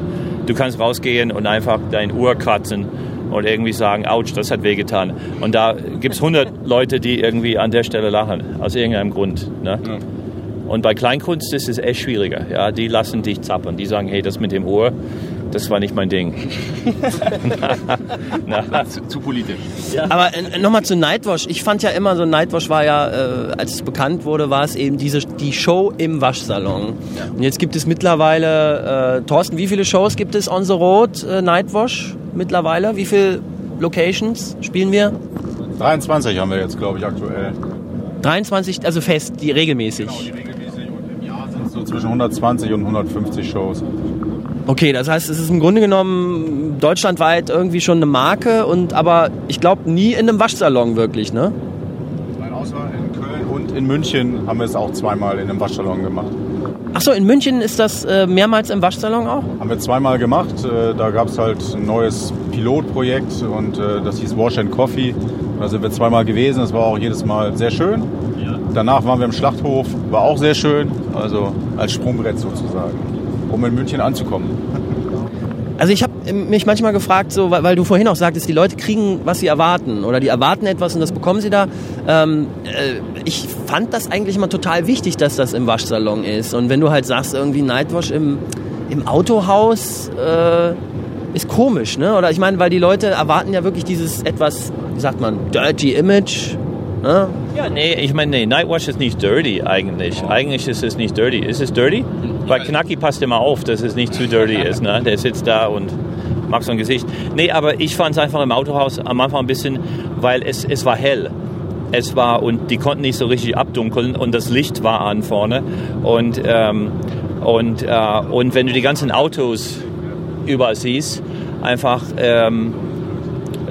Speaker 2: Du kannst rausgehen und einfach dein Uhr kratzen und irgendwie sagen, ouch, das hat wehgetan. Und da gibt es 100 Leute, die irgendwie an der Stelle lachen, aus irgendeinem Grund. Ne? Ja. Und bei Kleinkunst ist es echt schwieriger. Ja, die lassen dich zappern. Die sagen, hey, das mit dem Ohr, das war nicht mein Ding.
Speaker 5: na, na. Zu, zu, politisch.
Speaker 1: Ja. Aber äh, nochmal zu Nightwash. Ich fand ja immer so, Nightwash war ja, äh, als es bekannt wurde, war es eben diese, die Show im Waschsalon. Ja. Und jetzt gibt es mittlerweile, äh, Thorsten, wie viele Shows gibt es on the road, äh, Nightwash mittlerweile? Wie viele Locations spielen wir?
Speaker 4: 23 haben wir jetzt, glaube ich, aktuell.
Speaker 1: 23, also fest, die regelmäßig.
Speaker 4: Genau, die regelmäßig so zwischen 120 und 150 Shows.
Speaker 1: Okay, das heißt, es ist im Grunde genommen deutschlandweit irgendwie schon eine Marke und aber ich glaube nie in einem Waschsalon wirklich, ne?
Speaker 4: Außer in Köln und in München haben wir es auch zweimal in einem Waschsalon gemacht.
Speaker 1: Achso, in München ist das äh, mehrmals im Waschsalon auch?
Speaker 4: Haben wir zweimal gemacht. Äh, da gab es halt ein neues Pilotprojekt und äh, das hieß Wash and Coffee. Da sind wir zweimal gewesen. Das war auch jedes Mal sehr schön. Danach waren wir im Schlachthof, war auch sehr schön, also als Sprungbrett sozusagen, um in München anzukommen.
Speaker 1: Also ich habe mich manchmal gefragt, so, weil, weil, du vorhin auch sagtest, die Leute kriegen, was sie erwarten oder die erwarten etwas und das bekommen sie da. Ähm, äh, ich fand das eigentlich immer total wichtig, dass das im Waschsalon ist. Und wenn du halt sagst, irgendwie Nightwash im, im Autohaus äh, ist komisch, ne? Oder ich meine, weil die Leute erwarten ja wirklich dieses etwas, wie sagt man, dirty Image
Speaker 2: Ne? Ja, nee, ich meine, nee, Nightwatch ist nicht dirty eigentlich. Eigentlich ist es nicht dirty. Ist es dirty? Weil Knacki passt immer auf, dass es nicht zu dirty ist. Ne? Der sitzt da und mag so ein Gesicht. Nee, aber ich fand es einfach im Autohaus am Anfang ein bisschen, weil es, es war hell. Es war, und die konnten nicht so richtig abdunkeln und das Licht war an vorne. Und, ähm, und, äh, und wenn du die ganzen Autos überall siehst, einfach, ähm,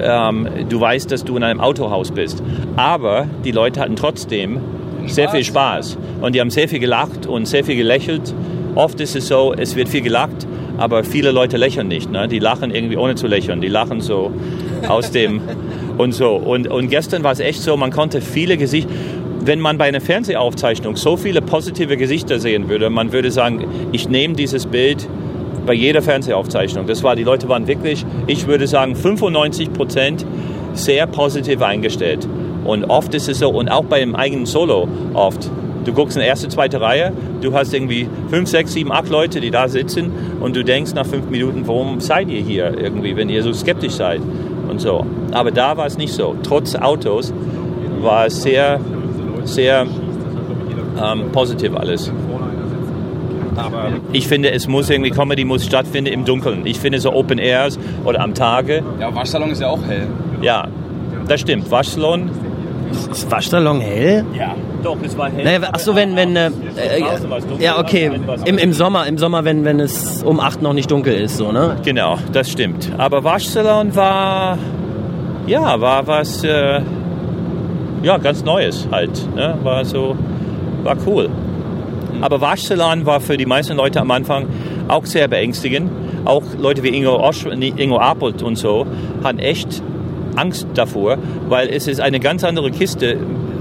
Speaker 2: ähm, du weißt, dass du in einem Autohaus bist. Aber die Leute hatten trotzdem sehr viel Spaß und die haben sehr viel gelacht und sehr viel gelächelt. Oft ist es so, es wird viel gelacht, aber viele Leute lächeln nicht. Ne? Die lachen irgendwie ohne zu lächeln. Die lachen so aus dem und so. Und, und gestern war es echt so, man konnte viele Gesichter, wenn man bei einer Fernsehaufzeichnung so viele positive Gesichter sehen würde, man würde sagen, ich nehme dieses Bild bei jeder Fernsehaufzeichnung. Das war, die Leute waren wirklich, ich würde sagen, 95 Prozent sehr positiv eingestellt. Und oft ist es so, und auch beim eigenen Solo oft. Du guckst in die erste, zweite Reihe, du hast irgendwie fünf, sechs, sieben, acht Leute, die da sitzen und du denkst nach fünf Minuten, warum seid ihr hier irgendwie, wenn ihr so skeptisch seid und so. Aber da war es nicht so. Trotz Autos war es sehr, sehr ähm, positiv alles. Aber ich finde, es muss irgendwie, Comedy muss stattfinden im Dunkeln. Ich finde so Open Airs oder am Tage.
Speaker 5: Ja, Waschsalon ist ja auch hell.
Speaker 2: Ja, das stimmt. Waschsalon.
Speaker 1: Ist Waschsalon hell?
Speaker 2: Ja, doch, es war hell.
Speaker 1: Naja, ach so, wenn, wenn, äh, äh, ja, okay, im, im Sommer, im Sommer, wenn, wenn es um 8 noch nicht dunkel ist, so, ne?
Speaker 2: Genau, das stimmt. Aber Waschsalon war, ja, war was, äh, ja, ganz Neues halt. Ne? War so, war cool. Aber Waschsalon war für die meisten Leute am Anfang auch sehr beängstigend. Auch Leute wie Ingo, Osch, Ingo Apelt und so hatten echt Angst davor, weil es ist eine ganz andere Kiste,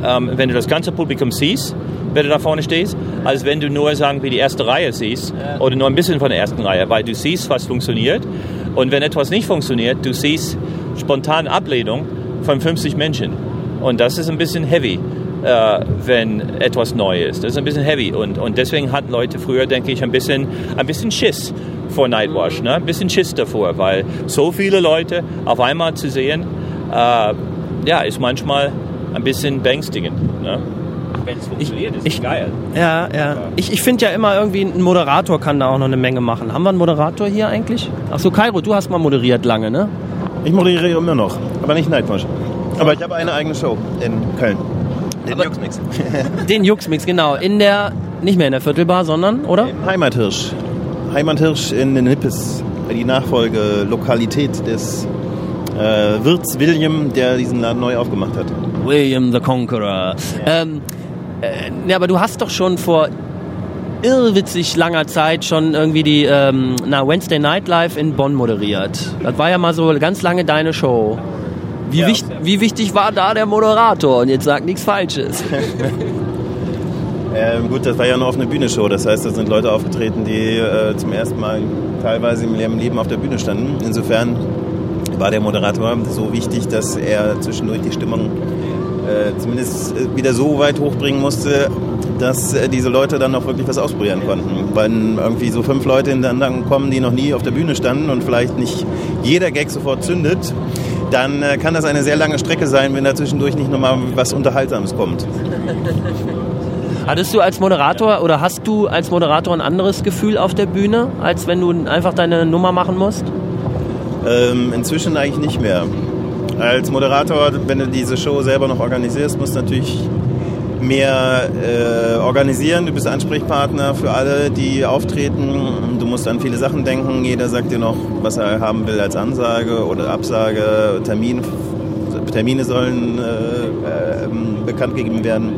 Speaker 2: ähm, wenn du das ganze Publikum siehst, wenn du da vorne stehst, als wenn du nur sagen wie die erste Reihe siehst oder nur ein bisschen von der ersten Reihe, weil du siehst, was funktioniert und wenn etwas nicht funktioniert, du siehst spontan Ablehnung von 50 Menschen und das ist ein bisschen heavy. Äh, wenn etwas neu ist. Das ist ein bisschen heavy und, und deswegen hatten Leute früher, denke ich, ein bisschen, ein bisschen Schiss vor Nightwash, ne? ein bisschen Schiss davor, weil so viele Leute auf einmal zu sehen, äh, ja, ist manchmal ein bisschen beängstigend. Ne? Wenn es funktioniert, ist
Speaker 1: ich-
Speaker 2: geil.
Speaker 1: Ja, ja. Ich, ich finde ja immer irgendwie, ein Moderator kann da auch noch eine Menge machen. Haben wir einen Moderator hier eigentlich? Ach so, Kairo, du hast mal moderiert lange, ne?
Speaker 3: Ich moderiere immer noch, aber nicht Nightwash. Aber ich habe eine eigene Show in Köln. Den Juxmix.
Speaker 1: Den Juxmix, genau. In der, nicht mehr in der Viertelbar, sondern, oder?
Speaker 3: Im Heimathirsch. Heimathirsch in Nippes. Die Nachfolgelokalität des äh, Wirts William, der diesen Laden neu aufgemacht hat.
Speaker 1: William the Conqueror. Ähm, äh, ja, aber du hast doch schon vor irrwitzig langer Zeit schon irgendwie die ähm, na, Wednesday Night Live in Bonn moderiert. Das war ja mal so ganz lange deine Show. Wie,
Speaker 3: Ja.
Speaker 1: wicht, wie wichtig war da der Moderator? Und jetzt sag nichts Falsches.
Speaker 3: Ähm, gut, das war ja eine offene Bühne-Show. Das heißt, da sind Leute aufgetreten, die äh, zum ersten Mal teilweise im Leben auf der Bühne standen. Insofern war der Moderator so wichtig, dass er zwischendurch die Stimmung äh, zumindest äh, wieder so weit hochbringen musste, dass äh, diese Leute dann auch wirklich was ausprobieren konnten. Wenn irgendwie so fünf Leute hintereinander kommen, die noch nie auf der Bühne standen und vielleicht nicht jeder Gag sofort zündet, dann äh, kann das eine sehr lange Strecke sein, wenn da zwischendurch nicht nochmal was Unterhaltsames kommt.
Speaker 1: Hattest du als Moderator oder hast du als Moderator ein anderes Gefühl auf der Bühne, als wenn du einfach deine Nummer machen musst?
Speaker 3: Ähm, inzwischen eigentlich nicht mehr. Als Moderator, wenn du diese Show selber noch organisierst, musst du natürlich mehr äh, organisieren. Du bist Ansprechpartner für alle, die auftreten. Du musst an viele Sachen denken. Jeder sagt dir noch, was er haben will als Ansage oder Absage. Termin, Termine sollen äh, äh, bekannt gegeben werden.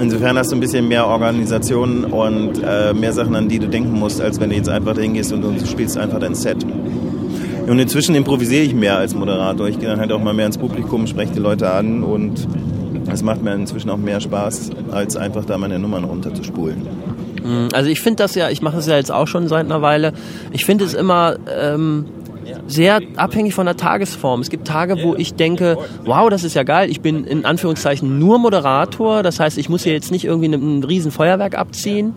Speaker 3: Insofern hast du ein bisschen mehr Organisation und äh, mehr Sachen, an die du denken musst, als wenn du jetzt einfach dahin gehst und du spielst einfach dein Set. Und inzwischen improvisiere ich mehr als Moderator. Ich gehe dann halt auch mal mehr ins Publikum, spreche die Leute an und es macht mir inzwischen auch mehr Spaß, als einfach da meine Nummern runterzuspulen.
Speaker 1: Also ich finde das ja, ich mache es ja jetzt auch schon seit einer Weile. Ich finde es immer ähm, sehr abhängig von der Tagesform. Es gibt Tage, wo ich denke, wow, das ist ja geil. Ich bin in Anführungszeichen nur Moderator. Das heißt, ich muss hier jetzt nicht irgendwie ein, ein riesen Feuerwerk abziehen.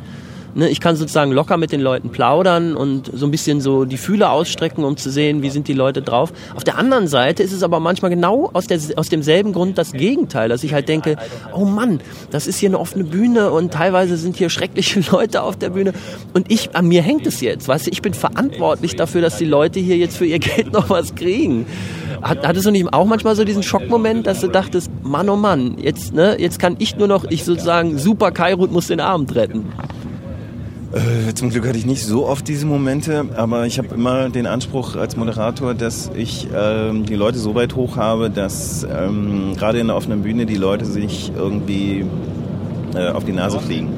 Speaker 1: Ne, ich kann sozusagen locker mit den Leuten plaudern und so ein bisschen so die Fühle ausstrecken, um zu sehen, wie sind die Leute drauf. Auf der anderen Seite ist es aber manchmal genau aus, der, aus demselben Grund das Gegenteil, dass ich halt denke, oh Mann, das ist hier eine offene Bühne und teilweise sind hier schreckliche Leute auf der Bühne und ich, an mir hängt es jetzt, weißt du, ich bin verantwortlich dafür, dass die Leute hier jetzt für ihr Geld noch was kriegen. hattest du nicht auch manchmal so diesen Schockmoment, dass du dachtest, Mann, oh Mann, jetzt, ne, jetzt kann ich nur noch, ich sozusagen, super Kairut muss den Abend retten?
Speaker 3: Äh, zum Glück hatte ich nicht so oft diese Momente, aber ich habe immer den Anspruch als Moderator, dass ich ähm, die Leute so weit hoch habe, dass ähm, gerade in der offenen Bühne die Leute sich irgendwie äh, auf die Nase fliegen.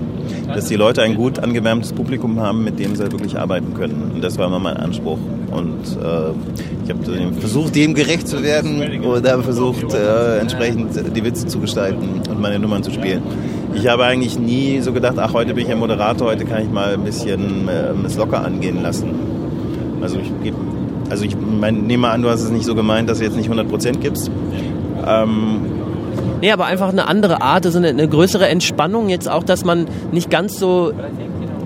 Speaker 3: Dass die Leute ein gut angewärmtes Publikum haben, mit dem sie wirklich arbeiten können. Und das war immer mein Anspruch. Und äh, ich habe versucht, dem gerecht zu werden oder versucht, äh, entsprechend die Witze zu gestalten und meine Nummern zu spielen ich habe eigentlich nie so gedacht, ach, heute bin ich ein Moderator, heute kann ich mal ein bisschen äh, es locker angehen lassen. Also ich gebe, also ich mein, nehme an, du hast es nicht so gemeint, dass du jetzt nicht 100% gibst. Ähm,
Speaker 1: Nee, aber einfach eine andere Art, also eine, eine, größere Entspannung jetzt auch, dass man nicht ganz so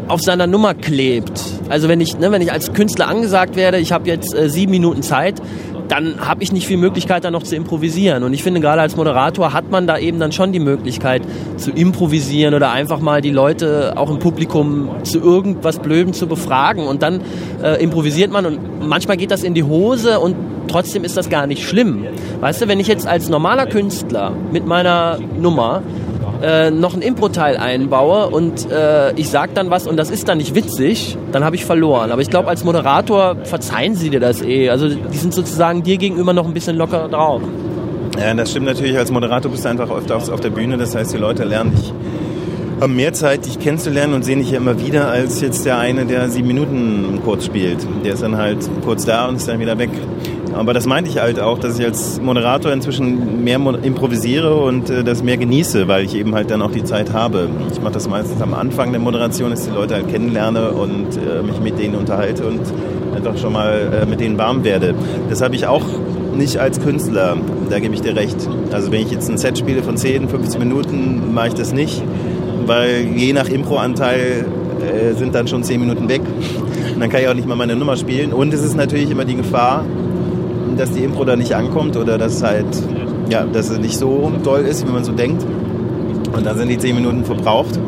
Speaker 1: auf seiner Nummer klebt. Also wenn ich, ne, wenn ich als Künstler angesagt werde, ich habe jetzt äh, sieben Minuten Zeit, dann habe ich nicht viel Möglichkeit, da noch zu improvisieren. Und ich finde, gerade als Moderator hat man da eben dann schon die Möglichkeit zu improvisieren oder einfach mal die Leute auch im Publikum zu irgendwas Blödem zu befragen. Und dann äh, improvisiert man und manchmal geht das in die Hose und trotzdem ist das gar nicht schlimm. Weißt du, wenn ich jetzt als normaler Künstler mit meiner Nummer äh, noch ein Impro-Teil einbaue und äh, ich sage dann was und das ist dann nicht witzig, dann habe ich verloren. Aber ich glaube, als Moderator verzeihen sie dir das eh. Also die sind sozusagen dir gegenüber noch ein bisschen locker drauf.
Speaker 3: Ja, das stimmt natürlich. Als Moderator bist du einfach öfter auf der Bühne. Das heißt, die Leute lernen dich haben mehr Zeit, dich kennenzulernen und sehen dich ja immer wieder als jetzt der eine, der sieben Minuten kurz spielt. Der ist dann halt kurz da und ist dann wieder weg. Aber das meinte ich halt auch, dass ich als Moderator inzwischen mehr improvisiere und äh, das mehr genieße, weil ich eben halt dann auch die Zeit habe. Ich mache das meistens am Anfang der Moderation, dass ich die Leute halt kennenlerne und äh, mich mit denen unterhalte und einfach schon mal äh, mit denen warm werde. Das habe ich auch nicht als Künstler, da gebe ich dir recht. Also wenn ich jetzt ein Set spiele von 10, 15 Minuten, mache ich das nicht, weil je nach Impro-Anteil äh, sind dann schon 10 Minuten weg. Und dann kann ich auch nicht mal meine Nummer spielen. Und es ist natürlich immer die Gefahr, dass die Impro da nicht ankommt oder dass halt, ja, dass es nicht so toll ist, wie man so denkt. Und dann sind die zehn Minuten verbraucht.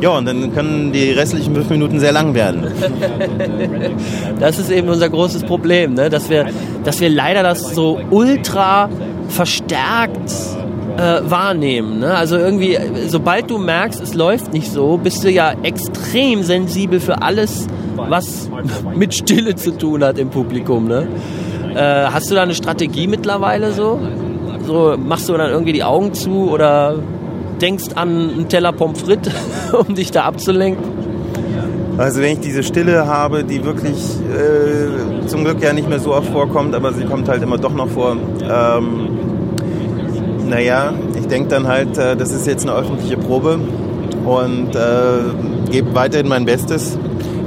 Speaker 3: Ja, und dann können die restlichen fünf Minuten sehr lang werden.
Speaker 1: das ist eben unser großes Problem, ne? dass, wir, dass wir leider das so ultra verstärkt äh, wahrnehmen. Ne? Also irgendwie, sobald du merkst, es läuft nicht so, bist du ja extrem sensibel für alles, was mit Stille zu tun hat im Publikum. Ne? Äh, hast du da eine Strategie mittlerweile so? So machst du dann irgendwie die Augen zu oder denkst an einen Teller Pommes frites, um dich da abzulenken?
Speaker 3: Also wenn ich diese Stille habe, die wirklich äh, zum Glück ja nicht mehr so oft vorkommt, aber sie kommt halt immer doch noch vor. Ähm, naja, ich denke dann halt, äh, das ist jetzt eine öffentliche Probe und äh, gebe weiterhin mein Bestes,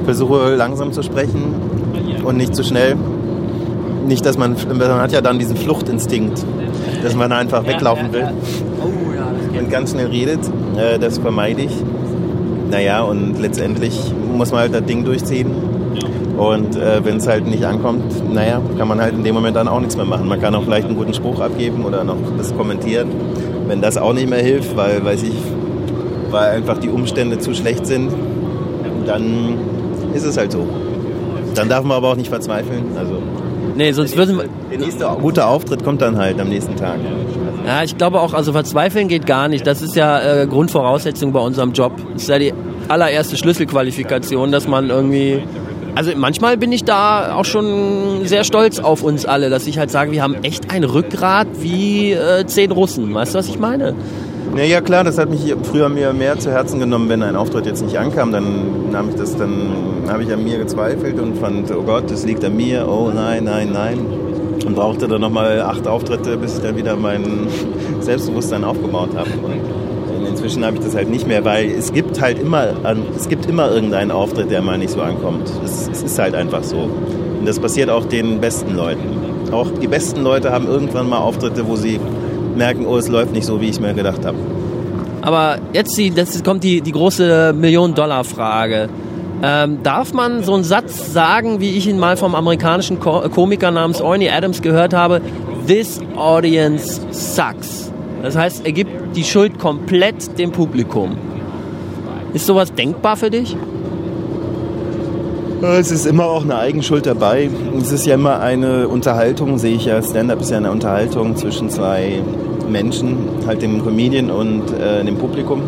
Speaker 3: versuche langsam zu sprechen und nicht zu schnell nicht, dass man, man hat ja dann diesen Fluchtinstinkt, dass man einfach weglaufen will und ganz schnell redet. Äh, das vermeide ich. Naja, und letztendlich muss man halt das Ding durchziehen. Und äh, wenn es halt nicht ankommt, naja, kann man halt in dem Moment dann auch nichts mehr machen. Man kann auch vielleicht einen guten Spruch abgeben oder noch das kommentieren. Wenn das auch nicht mehr hilft, weil, weiß ich, weil einfach die Umstände zu schlecht sind, dann ist es halt so. Dann darf man aber auch nicht verzweifeln. Also
Speaker 1: Nee, sonst würden wir.
Speaker 3: Der nächste gute Auftritt kommt dann halt am nächsten Tag.
Speaker 1: Ja, ich glaube auch, also verzweifeln geht gar nicht. Das ist ja äh, Grundvoraussetzung bei unserem Job. Das ist ja die allererste Schlüsselqualifikation, dass man irgendwie. Also manchmal bin ich da auch schon sehr stolz auf uns alle, dass ich halt sage, wir haben echt ein Rückgrat wie äh, zehn Russen. Weißt du, was ich meine?
Speaker 3: Ja, ja klar, das hat mich früher mir mehr zu Herzen genommen, wenn ein Auftritt jetzt nicht ankam, dann nahm ich das, dann habe ich an mir gezweifelt und fand, oh Gott, das liegt an mir, oh nein, nein, nein. Und brauchte dann nochmal acht Auftritte, bis ich dann wieder mein Selbstbewusstsein aufgebaut habe. Und inzwischen habe ich das halt nicht mehr, weil es gibt halt immer, es gibt immer irgendeinen Auftritt, der mal nicht so ankommt. Es, es ist halt einfach so. Und das passiert auch den besten Leuten. Auch die besten Leute haben irgendwann mal Auftritte, wo sie merken, oh, es läuft nicht so, wie ich mir gedacht habe.
Speaker 1: Aber jetzt die, das kommt die, die große Million-Dollar-Frage. Ähm, darf man so einen Satz sagen, wie ich ihn mal vom amerikanischen Ko Komiker namens Orny Adams gehört habe? This audience sucks. Das heißt, er gibt die Schuld komplett dem Publikum. Ist sowas denkbar für dich?
Speaker 3: Es ist immer auch eine Eigenschuld dabei. Es ist ja immer eine Unterhaltung, sehe ich ja. Stand-up ist ja eine Unterhaltung zwischen zwei Menschen, halt dem Comedian und äh, dem Publikum.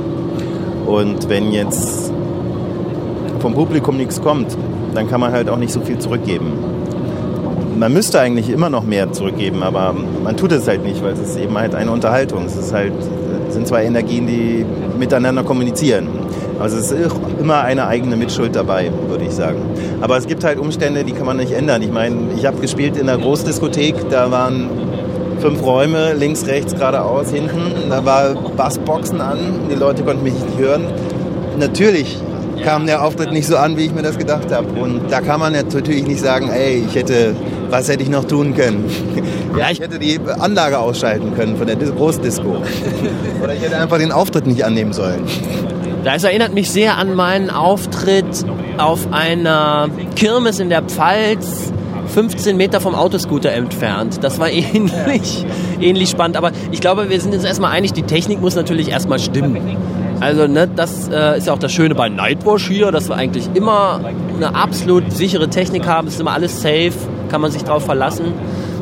Speaker 3: Und wenn jetzt vom Publikum nichts kommt, dann kann man halt auch nicht so viel zurückgeben. Man müsste eigentlich immer noch mehr zurückgeben, aber man tut es halt nicht, weil es ist eben halt eine Unterhaltung. Es ist halt, es sind zwei Energien, die miteinander kommunizieren. Also es ist immer eine eigene Mitschuld dabei, würde ich sagen. Aber es gibt halt Umstände, die kann man nicht ändern. Ich meine, ich habe gespielt in einer Großdiskothek, da waren fünf Räume, links, rechts, geradeaus, hinten. Da war Bassboxen an, die Leute konnten mich nicht hören. Natürlich kam der Auftritt nicht so an, wie ich mir das gedacht habe. Und da kann man natürlich nicht sagen, ey, ich hätte, was hätte ich noch tun können? Ja, ich hätte die Anlage ausschalten können von der Großdisco. Oder ich hätte einfach den Auftritt nicht annehmen sollen.
Speaker 1: Das erinnert mich sehr an meinen Auftritt auf einer Kirmes in der Pfalz 15 Meter vom Autoscooter entfernt. Das war ähnlich, ähnlich spannend. Aber ich glaube, wir sind uns erstmal einig, die Technik muss natürlich erstmal stimmen. Also ne, das äh, ist ja auch das Schöne bei Nightwash hier, dass wir eigentlich immer eine absolut sichere Technik haben. Es ist immer alles safe, kann man sich darauf verlassen.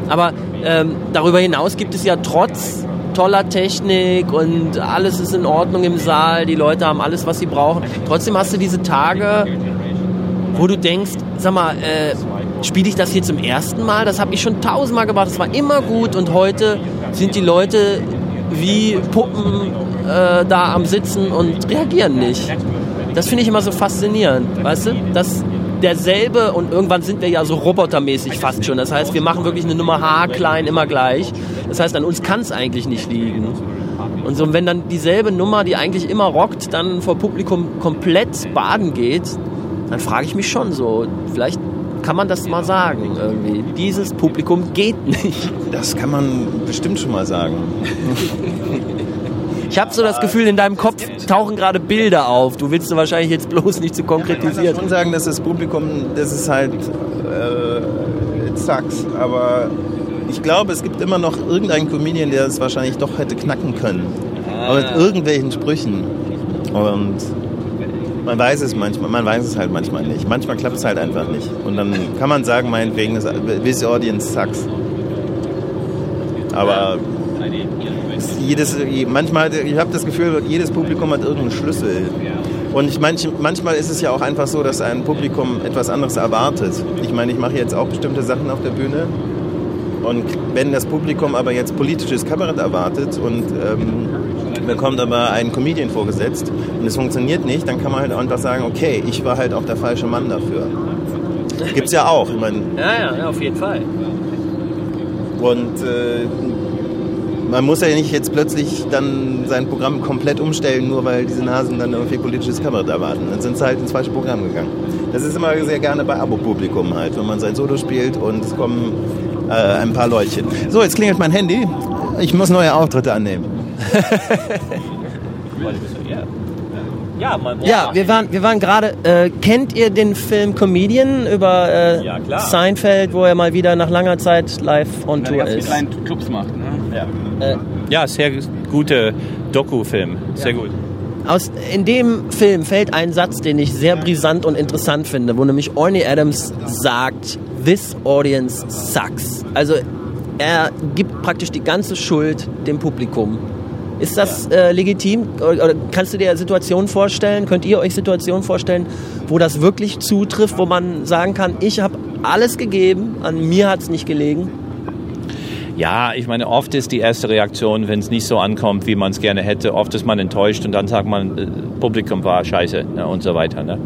Speaker 1: Aber ähm, darüber hinaus gibt es ja trotz toller Technik und alles ist in Ordnung im Saal, die Leute haben alles, was sie brauchen. Trotzdem hast du diese Tage, wo du denkst, sag mal, äh, spiele ich das hier zum ersten Mal? Das habe ich schon tausendmal gemacht, das war immer gut und heute sind die Leute wie Puppen äh, da am Sitzen und reagieren nicht. Das finde ich immer so faszinierend, weißt du? Das, derselbe und irgendwann sind wir ja so robotermäßig fast schon. Das heißt, wir machen wirklich eine Nummer H klein immer gleich. Das heißt, an uns kann es eigentlich nicht liegen. Und so, wenn dann dieselbe Nummer, die eigentlich immer rockt, dann vor Publikum komplett baden geht, dann frage ich mich schon so, vielleicht kann man das mal sagen irgendwie. Dieses Publikum geht nicht.
Speaker 3: Das kann man bestimmt schon mal sagen.
Speaker 1: Ich habe so das Gefühl, in deinem Kopf tauchen gerade Bilder auf. Du willst du wahrscheinlich jetzt bloß nicht zu konkretisieren.
Speaker 3: Ich kann schon sagen, dass das Publikum, das ist halt äh, it sucks, aber ich glaube, es gibt immer noch irgendeinen Comedian, der es wahrscheinlich doch hätte knacken können. Aber mit irgendwelchen Sprüchen. Und man weiß es manchmal, man weiß es halt manchmal nicht. Manchmal klappt es halt einfach nicht. Und dann kann man sagen, meinetwegen, this audience sucks. Aber jedes, manchmal, ich habe das Gefühl, jedes Publikum hat irgendeinen Schlüssel. Und ich, manch, manchmal ist es ja auch einfach so, dass ein Publikum etwas anderes erwartet. Ich meine, ich mache jetzt auch bestimmte Sachen auf der Bühne. Und wenn das Publikum aber jetzt politisches Kabarett erwartet und ähm, bekommt aber einen Comedian vorgesetzt und es funktioniert nicht, dann kann man halt einfach sagen, okay, ich war halt auch der falsche Mann dafür. Gibt's ja auch. Ich meine,
Speaker 1: ja, ja, auf jeden Fall.
Speaker 3: Und äh, man muss ja nicht jetzt plötzlich dann sein Programm komplett umstellen, nur weil diese Nasen dann irgendwie politisches Kabarett erwarten. Dann sind sie halt ins falsche Programm gegangen. Das ist immer sehr gerne bei Abo-Publikum halt, wenn man sein Solo spielt und es kommen äh, ein paar Leutchen. So, jetzt klingelt mein Handy. Ich muss neue Auftritte annehmen.
Speaker 1: Ja, ja, wir waren, wir waren gerade. Äh, kennt ihr den Film Comedian über äh, ja, Seinfeld, wo er mal wieder nach langer Zeit live on Tour ist?
Speaker 5: kleinen Clubs macht. Ne?
Speaker 2: Ja. Äh, ja, sehr guter Doku-Film. Sehr ja. gut.
Speaker 1: Aus, in dem Film fällt ein Satz, den ich sehr brisant und interessant finde, wo nämlich Orny Adams sagt, This audience sucks. Also er gibt praktisch die ganze Schuld dem Publikum. Ist das äh, legitim? Oder kannst du dir Situationen vorstellen, könnt ihr euch Situationen vorstellen, wo das wirklich zutrifft, wo man sagen kann, ich habe alles gegeben, an mir hat es nicht gelegen?
Speaker 2: Ja, ich meine, oft ist die erste Reaktion, wenn es nicht so ankommt, wie man es gerne hätte, oft ist man enttäuscht und dann sagt man, äh, Publikum war scheiße ne, und so weiter. Ne?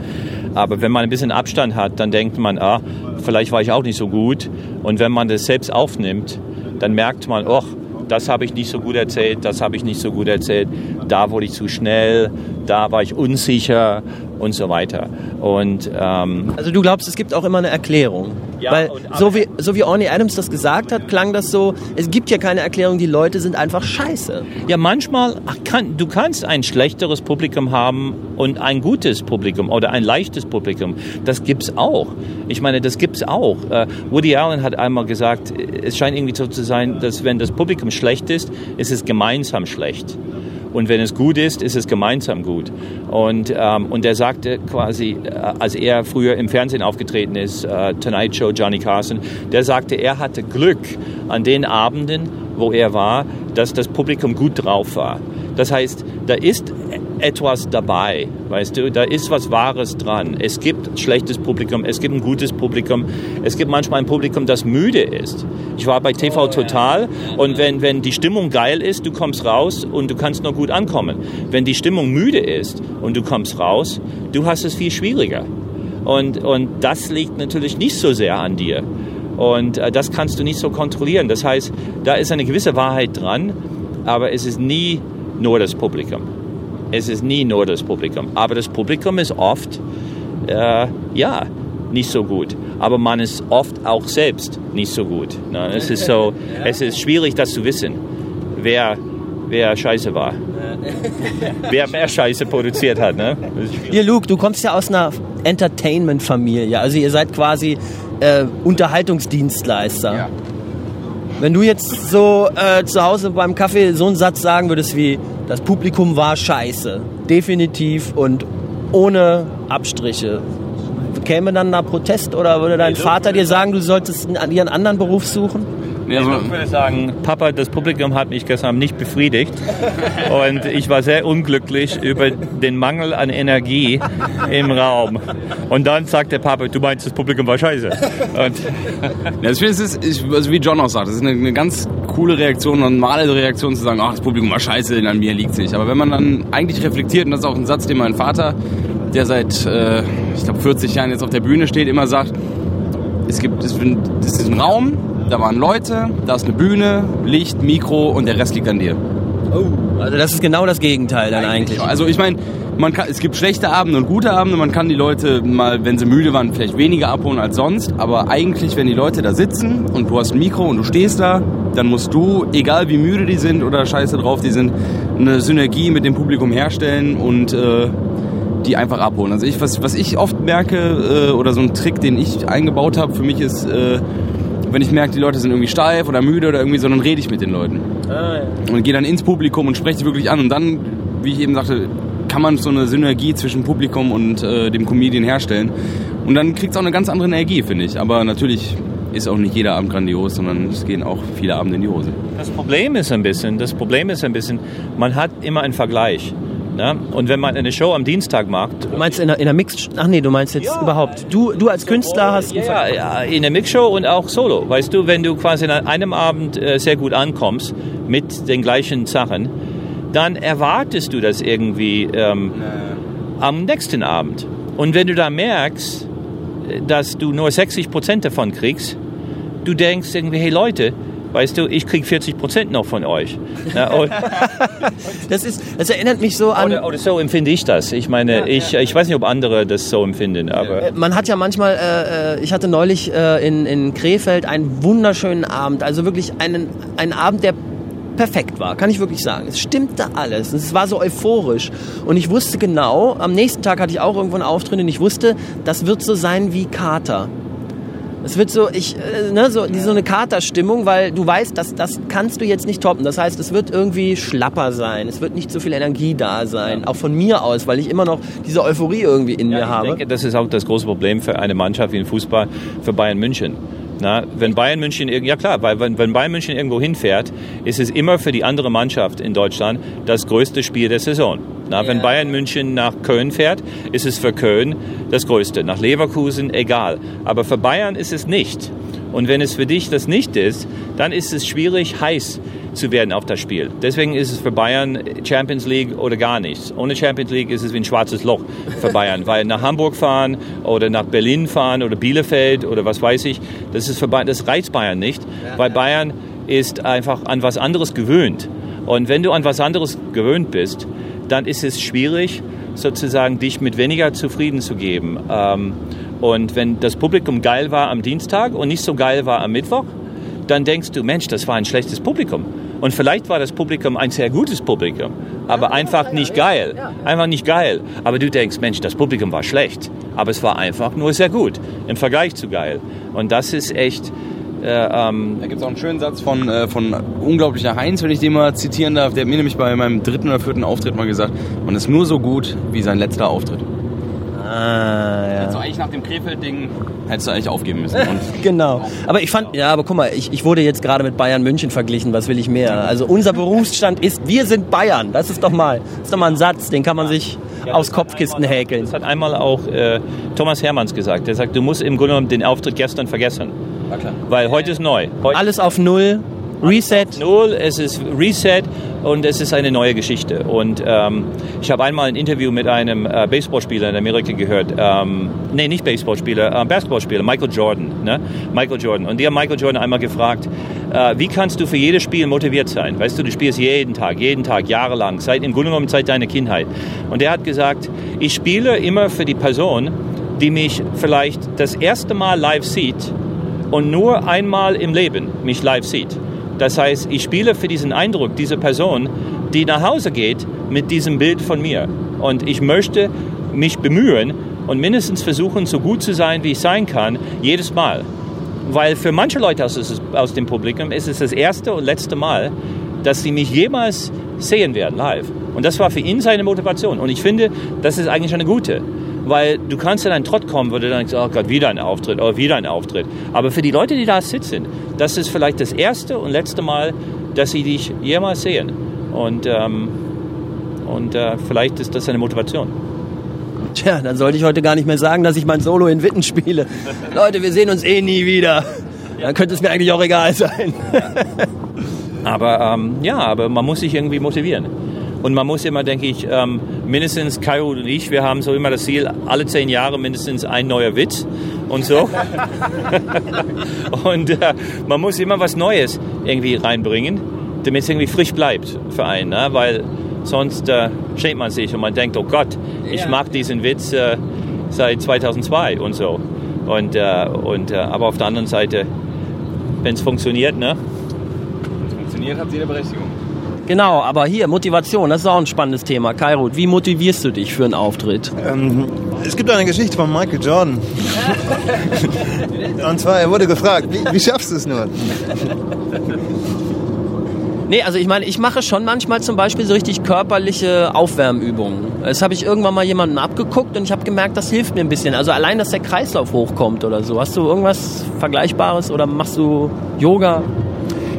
Speaker 2: Aber wenn man ein bisschen Abstand hat, dann denkt man, ah, vielleicht war ich auch nicht so gut. Und wenn man das selbst aufnimmt, dann merkt man, oh, das habe ich nicht so gut erzählt, das habe ich nicht so gut erzählt, da wurde ich zu schnell, da war ich unsicher und so weiter. Und ähm,
Speaker 1: Also du glaubst, es gibt auch immer eine Erklärung.
Speaker 2: Ja,
Speaker 1: Weil so wie, so wie Orny Adams das gesagt hat, klang das so, es gibt ja keine Erklärung, die Leute sind einfach scheiße.
Speaker 2: Ja, manchmal ach, kann, du kannst ein schlechteres Publikum haben und ein gutes Publikum oder ein leichtes Publikum. Das gibt's auch. Ich meine, das gibt's auch. Äh, Woody Allen hat einmal gesagt, es scheint irgendwie so zu sein, dass wenn das Publikum schlecht ist, ist es gemeinsam schlecht. Und wenn es gut ist, ist es gemeinsam gut. Und, ähm, und er sagte quasi, äh, als er früher im Fernsehen aufgetreten ist, äh, Tonight Show, Johnny Carson, der sagte, er hatte Glück an den Abenden, wo er war, dass das Publikum gut drauf war. Das heißt, da ist etwas dabei, weißt du, da ist was Wahres dran. Es gibt schlechtes Publikum, es gibt ein gutes Publikum, es gibt manchmal ein Publikum, das müde ist. Ich war bei TV Total und wenn, wenn die Stimmung geil ist, du kommst raus und du kannst noch gut ankommen. Wenn die Stimmung müde ist und du kommst raus, du hast es viel schwieriger. Und, und das liegt natürlich nicht so sehr an dir. Und äh, das kannst du nicht so kontrollieren. Das heißt, da ist eine gewisse Wahrheit dran, aber es ist nie nur das Publikum. Es ist nie nur das Publikum. Aber das Publikum ist oft, äh, ja, nicht so gut. Aber man ist oft auch selbst nicht so gut. Ne? Es ist so, es ist schwierig, das zu wissen, wer, wer scheiße war. wer mehr Scheiße produziert hat. Ne?
Speaker 1: Hier, Luke, du kommst ja aus einer Entertainment-Familie. Also ihr seid quasi äh, Unterhaltungsdienstleister.
Speaker 5: Ja.
Speaker 1: Wenn du jetzt so äh, zu Hause beim Kaffee so einen Satz sagen würdest wie, das Publikum war scheiße, definitiv und ohne Abstriche, käme dann da Protest oder würde dein Vater dir sagen, du solltest dir einen anderen Beruf suchen?
Speaker 5: Also,
Speaker 2: Ich würde sagen, Papa, das Publikum hat mich gestern nicht befriedigt und ich war sehr unglücklich über den Mangel an Energie im Raum. Und dann sagt der Papa, du meinst, das Publikum war scheiße. Und
Speaker 5: Ja, ich finde, es ist, ich, also wie John auch sagt, es ist eine, eine ganz coole Reaktion, eine normale Reaktion zu sagen, ach, das Publikum war scheiße, an mir liegt nicht. Aber wenn man dann eigentlich reflektiert, und das ist auch ein Satz, den mein Vater, der seit, äh, ich glaube, 40 Jahren jetzt auf der Bühne steht, immer sagt, es gibt, es ist ein Raum, da waren Leute, da ist eine Bühne, Licht, Mikro und der Rest liegt an dir.
Speaker 1: Also das ist genau das Gegenteil dann eigentlich.
Speaker 5: Also ich meine, man kann, es gibt schlechte Abende und gute Abende. Man kann die Leute mal, wenn sie müde waren, vielleicht weniger abholen als sonst. Aber eigentlich, wenn die Leute da sitzen und du hast ein Mikro und du stehst da, dann musst du, egal wie müde die sind oder scheiße drauf die sind, eine Synergie mit dem Publikum herstellen und äh, die einfach abholen. Also ich, was, was ich oft merke äh, oder so ein Trick, den ich eingebaut habe, für mich ist, äh, wenn ich merke, die Leute sind irgendwie steif oder müde oder irgendwie, so, dann rede ich mit den Leuten und gehe dann ins Publikum und spreche sie wirklich an. Und dann, wie ich eben sagte, kann man so eine Synergie zwischen Publikum und äh, dem Comedian herstellen. Und dann kriegt es auch eine ganz andere Energie, finde ich. Aber natürlich ist auch nicht jeder Abend grandios, sondern es gehen auch viele Abende in die Hose.
Speaker 2: das Problem ist ein bisschen, das Problem ist ein bisschen, man hat immer einen Vergleich. Ne? Und wenn man eine Show am Dienstag macht,
Speaker 1: Du meinst in der, in der Mixed... Ach nee, du meinst jetzt überhaupt... Du, du als Künstler hast...
Speaker 2: Ja, ja, in der Mixshow und auch solo. Weißt du, wenn du quasi an einem Abend äh, sehr gut ankommst mit den gleichen Sachen, dann erwartest du das irgendwie ähm, am nächsten Abend. Und wenn du da merkst, äh, dass du nur 60 Prozent davon kriegst, du denkst irgendwie, hey Leute, weißt du, ich krieg 40 Prozent noch von euch. Ja, und,
Speaker 1: Das, ist, das erinnert mich so an...
Speaker 2: oder, oder so empfinde ich das. Ich meine, ich, ich weiß nicht, ob andere das so empfinden, aber...
Speaker 1: Man hat ja manchmal, äh, äh, ich hatte neulich äh, in, in Krefeld einen wunderschönen Abend, also wirklich einen, einen Abend, der perfekt war, kann ich wirklich sagen. Es stimmte alles. Es war so euphorisch. Und ich wusste genau, am nächsten Tag hatte ich auch irgendwo einen Auftritt und ich wusste, das wird so sein wie Kater. Es wird so, ich, äh, ne, so, so eine Katerstimmung, weil du weißt, dass, das kannst du jetzt nicht toppen. Das heißt, es wird irgendwie schlapper sein. Es wird nicht so viel Energie da sein. Auch von mir aus, weil ich immer noch diese Euphorie irgendwie in mir
Speaker 2: Ja, ich
Speaker 1: habe.
Speaker 2: denke, das ist auch das große Problem für eine Mannschaft wie in Fußball, für Bayern München. Na, wenn Bayern München, ja klar, weil wenn, wenn Bayern München irgendwo hinfährt, ist es immer für die andere Mannschaft in Deutschland das größte Spiel der Saison. Na, Wenn Bayern München nach Köln fährt, ist es für Köln das größte. Nach Leverkusen egal. Aber für Bayern ist es nicht. Und wenn es für dich das nicht ist, dann ist es schwierig, heiß zu werden auf das Spiel. Deswegen ist es für Bayern Champions League oder gar nichts. Ohne Champions League ist es wie ein schwarzes Loch für Bayern, weil nach Hamburg fahren oder nach Berlin fahren oder Bielefeld oder was weiß ich, das ist für Bayern, das reizt Bayern nicht, weil Bayern ist einfach an was anderes gewöhnt. Und wenn du an was anderes gewöhnt bist, dann ist es schwierig, sozusagen dich mit weniger zufrieden zu geben. Ähm, und wenn das Publikum geil war am Dienstag und nicht so geil war am Mittwoch, dann denkst du, Mensch, das war ein schlechtes Publikum. Und vielleicht war das Publikum ein sehr gutes Publikum, aber einfach nicht geil. Einfach nicht geil. Aber du denkst, Mensch, das Publikum war schlecht, aber es war einfach nur sehr gut im Vergleich zu geil. Und das ist echt. Äh, ähm,
Speaker 5: Da gibt es auch einen schönen Satz von, äh, von unglaublicher Heinz, wenn ich den mal zitieren darf. Der hat mir nämlich bei meinem dritten oder vierten Auftritt mal gesagt, man ist nur so gut wie sein letzter Auftritt.
Speaker 1: Ah, ja.
Speaker 5: Also eigentlich nach dem Krefeld-Ding hättest du eigentlich aufgeben müssen. Und
Speaker 1: Genau. Aber ich fand, ja, aber guck mal, ich, ich wurde jetzt gerade mit Bayern München verglichen. Was will ich mehr? Also unser Berufsstand ist, wir sind Bayern. Das ist doch mal, das ist doch mal ein Satz, den kann man sich aus Kopfkisten häkeln.
Speaker 2: das hat einmal auch äh, Thomas Hermanns gesagt. Der sagt, du musst im Grunde genommen den Auftritt gestern vergessen. Weil heute ist neu. Heute
Speaker 1: Alles auf Null, Reset.
Speaker 2: Null, es ist Reset und es ist eine neue Geschichte. Und ähm, ich habe einmal ein Interview mit einem äh, Baseballspieler in Amerika gehört. Ähm, nee, nicht Baseballspieler, äh, Basketballspieler, Michael Jordan. Ne? Michael Jordan. Und die haben Michael Jordan einmal gefragt, äh, wie kannst du für jedes Spiel motiviert sein? Weißt du, du spielst jeden Tag, jeden Tag, jahrelang, seit, im Grunde genommen seit deiner Kindheit. Und er hat gesagt, ich spiele immer für die Person, die mich vielleicht das erste Mal live sieht und nur einmal im Leben mich live sieht. Das heißt, ich spiele für diesen Eindruck dieser Person, die nach Hause geht mit diesem Bild von mir. Und ich möchte mich bemühen und mindestens versuchen, so gut zu sein, wie ich sein kann, jedes Mal. Weil für manche Leute aus, aus dem Publikum ist es das erste und letzte Mal, dass sie mich jemals sehen werden live. Und das war für ihn seine Motivation. Und ich finde, das ist eigentlich eine gute. Weil du kannst in einen Trott kommen, wo du dann denkst, oh Gott, wieder ein Auftritt, oh, wieder ein Auftritt. Aber für die Leute, die da sitzen, das ist vielleicht das erste und letzte Mal, dass sie dich jemals sehen. Und, ähm, und äh, vielleicht ist das eine Motivation.
Speaker 1: Tja, dann sollte ich heute gar nicht mehr sagen, dass ich mein Solo in Witten spiele. Leute, wir sehen uns eh nie wieder. Dann könnte es mir eigentlich auch egal sein.
Speaker 2: Aber ähm, ja, aber man muss sich irgendwie motivieren. Und man muss immer, denke ich, ähm, mindestens Kairo und ich, wir haben so immer das Ziel, alle zehn Jahre mindestens ein neuer Witz und so. und äh, man muss immer was Neues irgendwie reinbringen, damit es irgendwie frisch bleibt für einen. Ne? Weil sonst äh, schämt man sich und man denkt, oh Gott, ich mag diesen Witz äh, seit 2002 und so. Und, äh, und, äh, aber auf der anderen Seite, wenn es funktioniert, ne?
Speaker 5: Funktioniert, hat jede Berechtigung.
Speaker 1: Genau, aber hier, Motivation, das ist auch ein spannendes Thema. Kairut, wie motivierst du dich für einen Auftritt?
Speaker 3: Ähm, es gibt eine Geschichte von Michael Jordan. Und zwar, er wurde gefragt, wie, wie schaffst du es nur?
Speaker 1: Nee, also ich meine, ich mache schon manchmal zum Beispiel so richtig körperliche Aufwärmübungen. Das habe ich irgendwann mal jemandem abgeguckt und ich habe gemerkt, das hilft mir ein bisschen. Also allein, dass der Kreislauf hochkommt oder so. Hast du irgendwas Vergleichbares oder machst du Yoga?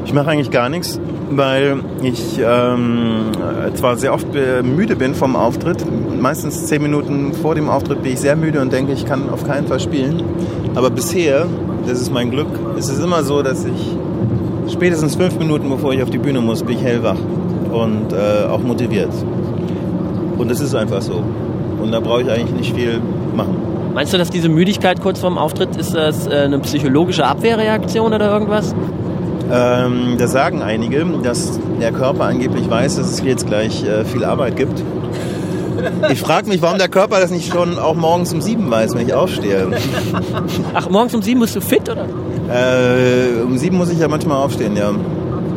Speaker 3: Ich mache eigentlich gar nichts, weil ich ähm, zwar sehr oft müde bin vom Auftritt. Meistens zehn Minuten vor dem Auftritt bin ich sehr müde und denke, ich kann auf keinen Fall spielen. Aber bisher, das ist mein Glück, ist es immer so, dass ich spätestens fünf Minuten bevor ich auf die Bühne muss, bin ich hellwach und äh, auch motiviert. Und das ist einfach so. Und da brauche ich eigentlich nicht viel machen.
Speaker 1: Meinst du, dass diese Müdigkeit kurz vorm Auftritt ist das äh, eine psychologische Abwehrreaktion oder irgendwas?
Speaker 3: Ähm, da sagen einige, dass der Körper angeblich weiß, dass es jetzt gleich äh, viel Arbeit gibt. Ich frage mich, warum der Körper das nicht schon auch morgens um sieben weiß, wenn ich aufstehe.
Speaker 1: Ach, morgens um sieben bist du fit oder?
Speaker 3: Äh, um sieben muss ich ja manchmal aufstehen, ja.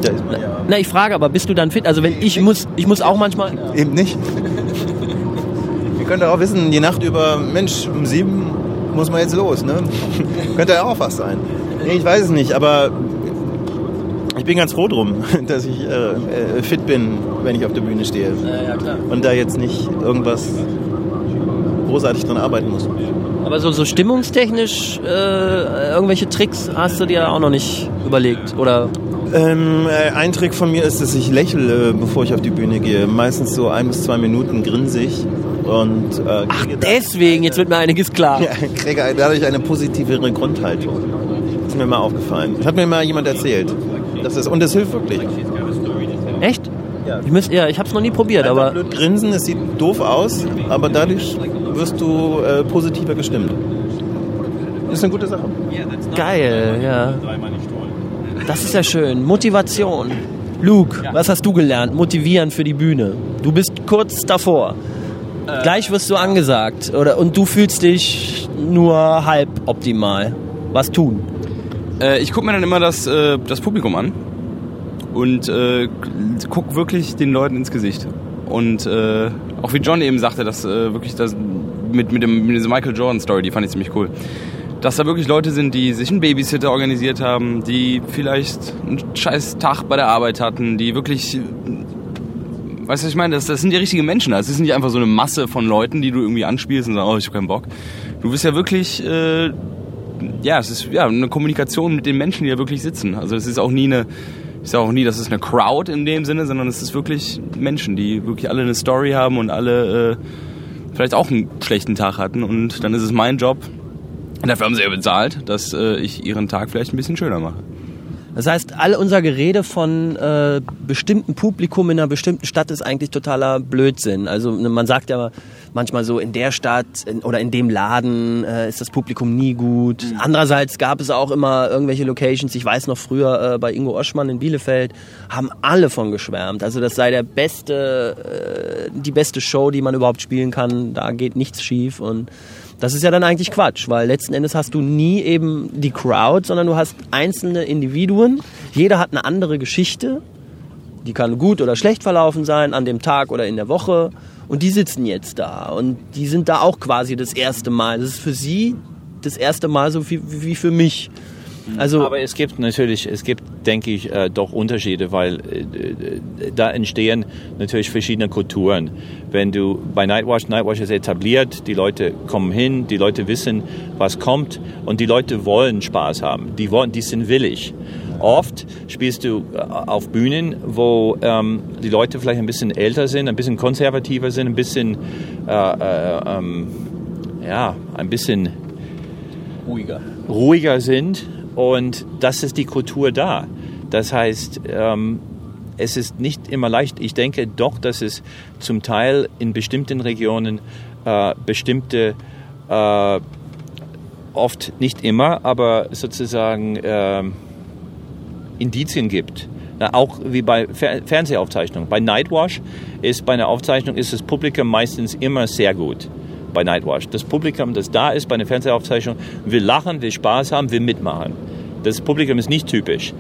Speaker 3: Da ist man ja
Speaker 1: Na, ich frage aber, bist du dann fit? Also wenn ich muss, ich muss auch manchmal.
Speaker 3: eben nicht. Ihr könnt auch wissen, die Nacht über, Mensch, um sieben muss man jetzt los, ne? Könnte ja auch was sein. Nee, ich weiß es nicht, aber ich bin ganz froh drum, dass ich äh, äh, fit bin, wenn ich auf der Bühne stehe.
Speaker 1: Ja, ja, klar.
Speaker 3: Und da jetzt nicht irgendwas großartig dran arbeiten muss.
Speaker 1: Aber so, so stimmungstechnisch äh, irgendwelche Tricks hast du dir auch noch nicht überlegt, oder?
Speaker 3: Ähm, äh, ein Trick von mir ist, dass ich lächle, bevor ich auf die Bühne gehe. Meistens so ein bis zwei Minuten grinse ich und äh,
Speaker 1: Ach, deswegen, jetzt wird mir einiges klar.
Speaker 3: Ja, kriege dadurch eine positivere Grundhaltung. Das ist mir mal aufgefallen. Das hat mir mal jemand erzählt. Das ist, und das hilft wirklich.
Speaker 1: Echt?
Speaker 3: Ja.
Speaker 1: Ich, müsst, ja, ich habe es noch nie probiert,
Speaker 3: Einfach
Speaker 1: aber
Speaker 3: blöd grinsen, es sieht doof aus, aber dadurch wirst du äh, positiver gestimmt. Das ist eine gute Sache.
Speaker 1: geil, ja. Das ist ja schön. Motivation. Luke, was hast du gelernt? Motivieren für die Bühne. Du bist kurz davor. Gleich wirst du angesagt oder, und du fühlst dich nur halb optimal. Was tun?
Speaker 5: Äh, ich gucke mir dann immer das, äh, das Publikum an und äh, guck wirklich den Leuten ins Gesicht. Und äh, auch wie John eben sagte, dass äh, wirklich das mit, mit, dem, mit dieser Michael Jordan Story, die fand ich ziemlich cool. Dass da wirklich Leute sind, die sich einen Babysitter organisiert haben, die vielleicht einen scheiß Tag bei der Arbeit hatten, die wirklich Weißt du, was ich meine? Das, das sind die richtigen Menschen. Das ist nicht einfach so eine Masse von Leuten, die du irgendwie anspielst und sagst, oh, ich hab keinen Bock. Du bist ja wirklich, äh, ja, es ist ja eine Kommunikation mit den Menschen, die da wirklich sitzen. Also es ist auch nie eine, ich sage auch nie, das ist eine Crowd in dem Sinne, sondern es ist wirklich Menschen, die wirklich alle eine Story haben und alle äh, vielleicht auch einen schlechten Tag hatten. Und dann ist es mein Job, dafür haben sie ja bezahlt, dass äh, ich ihren Tag vielleicht ein bisschen schöner mache.
Speaker 1: Das heißt, all unser Gerede von äh, bestimmten Publikum in einer bestimmten Stadt ist eigentlich totaler Blödsinn. Also ne, man sagt ja manchmal so, in der Stadt oder in dem Laden äh, ist das Publikum nie gut. Mhm. Andererseits gab es auch immer irgendwelche Locations, ich weiß noch früher äh, bei Ingo Oschmann in Bielefeld, haben alle von geschwärmt. Also das sei der beste, äh, die beste Show, die man überhaupt spielen kann. Da geht nichts schief und das ist ja dann eigentlich Quatsch, weil letzten Endes hast du nie eben die Crowd, sondern du hast einzelne Individuen. Jeder hat eine andere Geschichte. Die kann gut oder schlecht verlaufen sein, an dem Tag oder in der Woche. Und die sitzen jetzt da. Und die sind da auch quasi das erste Mal. Das ist für sie das erste Mal so wie, wie für mich.
Speaker 2: Also Aber es gibt natürlich, es gibt, denke ich, äh, doch Unterschiede, weil äh, äh, da entstehen natürlich verschiedene Kulturen. Wenn du bei Nightwatch, Nightwatch ist etabliert, die Leute kommen hin, die Leute wissen, was kommt und die Leute wollen Spaß haben. Die wollen, die sind willig. Oft spielst du auf Bühnen, wo ähm, die Leute vielleicht ein bisschen älter sind, ein bisschen konservativer sind, ein bisschen, äh, äh, ähm, ja, ein bisschen ruhiger, ruhiger sind und das ist die Kultur da. Das heißt, ähm, es ist nicht immer leicht. Ich denke doch, dass es zum Teil in bestimmten Regionen äh, bestimmte, äh, oft nicht immer, aber sozusagen äh, Indizien gibt. Na, auch wie bei Fer Fernsehaufzeichnungen. Bei Nightwash ist bei einer Aufzeichnung ist das Publikum meistens immer sehr gut bei Nightwatch. Das Publikum, das da ist bei einer Fernsehaufzeichnung, will lachen, will Spaß haben, will mitmachen. Das Publikum ist nicht typisch.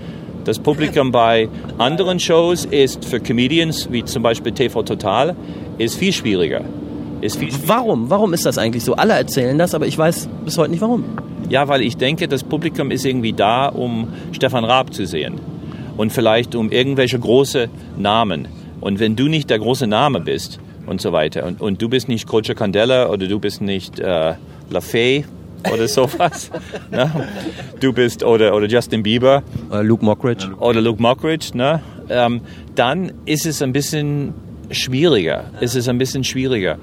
Speaker 2: Das Publikum bei anderen Shows ist für Comedians, wie zum Beispiel TV Total, ist viel schwieriger.
Speaker 1: Ist viel schwieriger. Warum? Warum ist das eigentlich so? Alle erzählen das, aber ich weiß bis heute nicht warum.
Speaker 2: Ja, weil ich denke, das Publikum ist irgendwie da, um Stefan Raab zu sehen. Und vielleicht um irgendwelche große Namen. Und wenn du nicht der große Name bist, und so weiter. Und, und du bist nicht Coach Candela oder du bist nicht äh, LaFay oder sowas. ne? Du bist oder, oder Justin Bieber.
Speaker 1: Oder Luke Mockridge.
Speaker 2: Oder Luke Mockridge. Ne? Ähm, dann ist es ein bisschen schwieriger. Ist es ein bisschen schwieriger.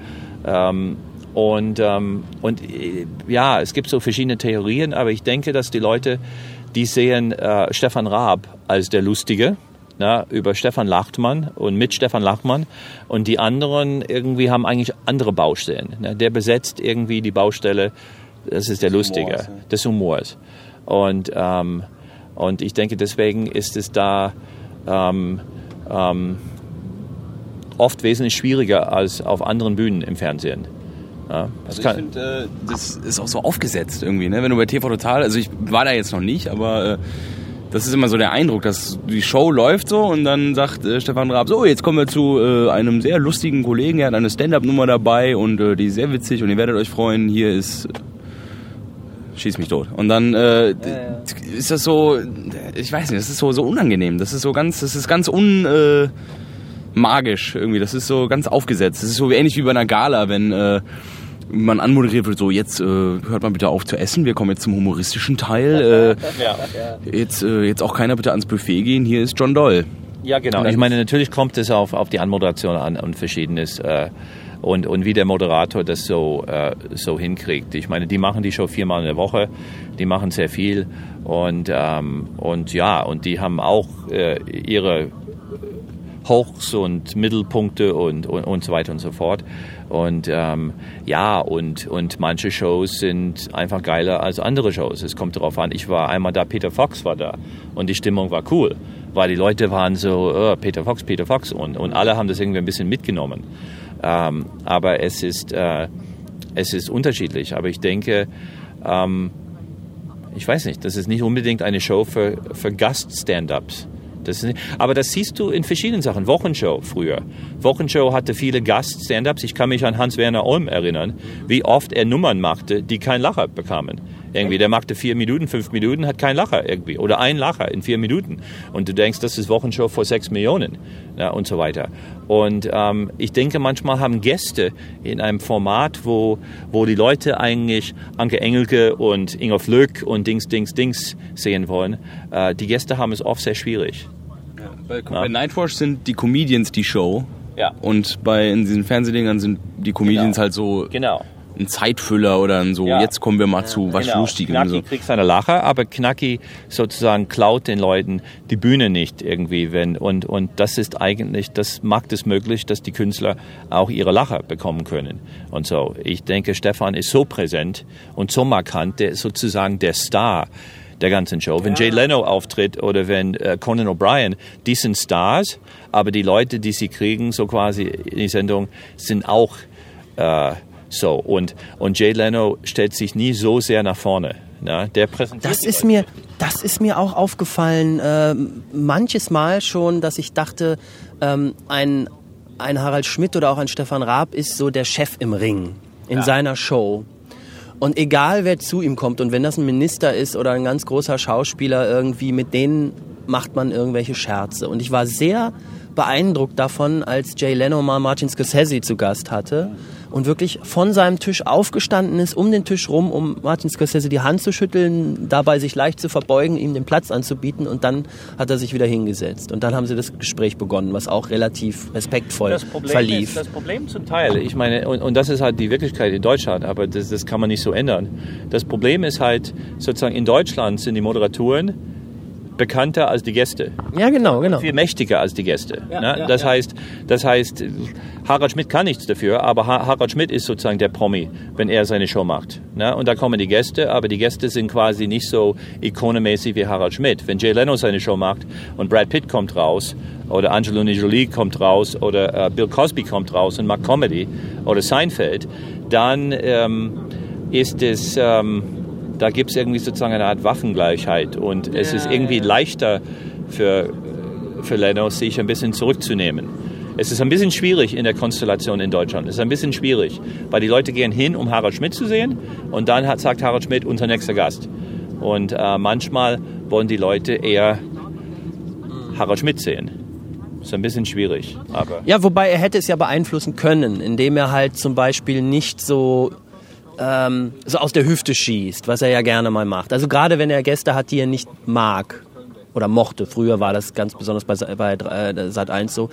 Speaker 2: Ähm, und, ähm, und äh, ja, es gibt so verschiedene Theorien, aber ich denke, dass die Leute, die sehen äh, Stefan Raab als der Lustige na, über Stefan Lachtmann und mit Stefan Lachtmann. Und die anderen irgendwie haben eigentlich andere Baustellen. Na, der besetzt irgendwie die Baustelle, das ist der des Lustige, Humors, ja. des Humors. Und, ähm, und ich denke, deswegen ist es da ähm, ähm, oft wesentlich schwieriger als auf anderen Bühnen im Fernsehen.
Speaker 5: Ja, also ich finde, äh, das ist auch so aufgesetzt irgendwie, ne? Wenn du bei TV Total, also ich war da jetzt noch nicht, aber äh, das ist immer so der Eindruck, dass die Show läuft so und dann sagt äh, Stefan Raab, so jetzt kommen wir zu äh, einem sehr lustigen Kollegen, er hat eine Stand-Up-Nummer dabei und äh, die ist sehr witzig und ihr werdet euch freuen, hier ist schieß mich tot. Und dann äh, ja, ja. ist das so, ich weiß nicht, das ist so, so unangenehm. Das ist so ganz, das ist ganz un äh, magisch irgendwie. Das ist so ganz aufgesetzt. Das ist so ähnlich wie bei einer Gala, wenn äh, man anmoderiert wird, so jetzt äh, hört mal bitte auf zu essen, wir kommen jetzt zum humoristischen Teil. Äh, ja. Jetzt, äh, jetzt auch keiner bitte ans Buffet gehen, hier ist John Doll.
Speaker 2: Ja, genau. Ich meine, natürlich kommt es auf, auf die Anmoderation an und verschiedenes. Äh, und, und wie der Moderator das so, äh, so hinkriegt. Ich meine, die machen die Show viermal in der Woche, die machen sehr viel und, ähm, und ja, und die haben auch äh, ihre Hochs und Mittelpunkte und, und, und so weiter und so fort. Und ähm, ja, und, und manche Shows sind einfach geiler als andere Shows. Es kommt darauf an. Ich war einmal da, Peter Fox war da und die Stimmung war cool. weil die Leute waren so, oh, Peter Fox, Peter Fox und, und alle haben das irgendwie ein bisschen mitgenommen. Ähm, aber es ist, äh, es ist unterschiedlich. Aber ich denke, ähm, ich weiß nicht, das ist nicht unbedingt eine Show für, für Gast-Stand-Ups. Das ist, aber das siehst du in verschiedenen Sachen. Wochenshow früher. Wochenshow hatte viele Gast-Stand-Ups. Ich kann mich an Hans-Werner Olm erinnern, wie oft er Nummern machte, die keinen Lacher bekamen. Irgendwie, der machte vier Minuten, fünf Minuten, hat keinen Lacher irgendwie. Oder ein Lacher in vier Minuten. Und du denkst, das ist Wochenshow vor sechs Millionen ja, und so weiter. Und ähm, ich denke, manchmal haben Gäste in einem Format, wo, wo die Leute eigentlich Anke Engelke und Ingo Flöck und Dings, Dings, Dings sehen wollen, äh, die Gäste haben es oft sehr schwierig.
Speaker 5: Bei, bei Nightwatch sind die Comedians die Show.
Speaker 2: Ja.
Speaker 5: Und bei in diesen Fernsehdingern sind die Comedians
Speaker 2: Genau.
Speaker 5: halt so
Speaker 2: Genau.
Speaker 5: ein Zeitfüller oder ein so,
Speaker 2: Ja.
Speaker 5: jetzt kommen wir mal zu was
Speaker 2: Genau.
Speaker 5: Lustigem.
Speaker 2: Knacki
Speaker 5: So.
Speaker 2: kriegt seine Lacher, aber Knacki sozusagen klaut den Leuten die Bühne nicht irgendwie. Wenn, und, und das ist eigentlich, das macht es möglich, dass die Künstler auch ihre Lacher bekommen können. Und so, ich denke, Stefan ist so präsent und so markant, der ist sozusagen der Star der ganzen Show. Wenn Jay Leno auftritt oder wenn äh, Conan O'Brien, die sind Stars, aber die Leute, die sie kriegen, so quasi in die Sendung, sind auch äh, so. Und, und Jay Leno stellt sich nie so sehr nach vorne. Na, der präsentiert
Speaker 1: Das ist
Speaker 2: Leute.
Speaker 1: mir, das ist mir auch aufgefallen, ähm, manches Mal schon, dass ich dachte, ähm, ein, ein Harald Schmidt oder auch ein Stefan Raab ist so der Chef im Ring in seiner Show. Und egal wer zu ihm kommt und wenn das ein Minister ist oder ein ganz großer Schauspieler irgendwie, mit denen macht man irgendwelche Scherze. Und ich war sehr beeindruckt davon, als Jay Leno mal Martin Scorsese zu Gast hatte und wirklich von seinem Tisch aufgestanden ist, um den Tisch rum, um Martin Scorsese die Hand zu schütteln, dabei sich leicht zu verbeugen, ihm den Platz anzubieten und dann hat er sich wieder hingesetzt. Und dann haben sie das Gespräch begonnen, was auch relativ respektvoll
Speaker 2: das Problem
Speaker 1: verlief.
Speaker 2: Ist, das Problem zum Teil, ich meine, und, und das ist halt die Wirklichkeit in Deutschland, aber das, das kann man nicht so ändern. Das Problem ist halt, sozusagen in Deutschland sind die Moderatoren bekannter als die Gäste.
Speaker 1: ja, genau, genau.
Speaker 2: viel mächtiger als die Gäste.
Speaker 1: Ja,
Speaker 2: ne?
Speaker 1: ja,
Speaker 2: das
Speaker 1: ja.
Speaker 2: heißt, das heißt, Harald Schmidt kann nichts dafür, aber Ha- Harald Schmidt ist sozusagen der Promi, wenn er seine Show macht. Ne? Und da kommen die Gäste, aber die Gäste sind quasi nicht so ikonemäßig wie Harald Schmidt. Wenn Jay Leno seine Show macht und Brad Pitt kommt raus oder Angelina Jolie kommt raus oder äh, Bill Cosby kommt raus und macht Comedy oder Seinfeld, dann ähm, ist es ähm, da gibt es irgendwie sozusagen eine Art Waffengleichheit und es ist irgendwie leichter für, für Leno, sich ein bisschen zurückzunehmen. Es ist ein bisschen schwierig in der Konstellation in Deutschland. Es ist ein bisschen schwierig, weil die Leute gehen hin, um Harald Schmidt zu sehen und dann hat, sagt Harald Schmidt, unser nächster Gast. Und äh, manchmal wollen die Leute eher Harald Schmidt sehen. Ist ein bisschen schwierig, aber
Speaker 1: Ja, wobei er hätte es ja beeinflussen können, indem er halt zum Beispiel nicht so, ähm, so aus der Hüfte schießt, was er ja gerne mal macht. Also gerade wenn er Gäste hat, die er nicht mag oder mochte, früher war das ganz besonders bei, bei äh, Sat 1 so,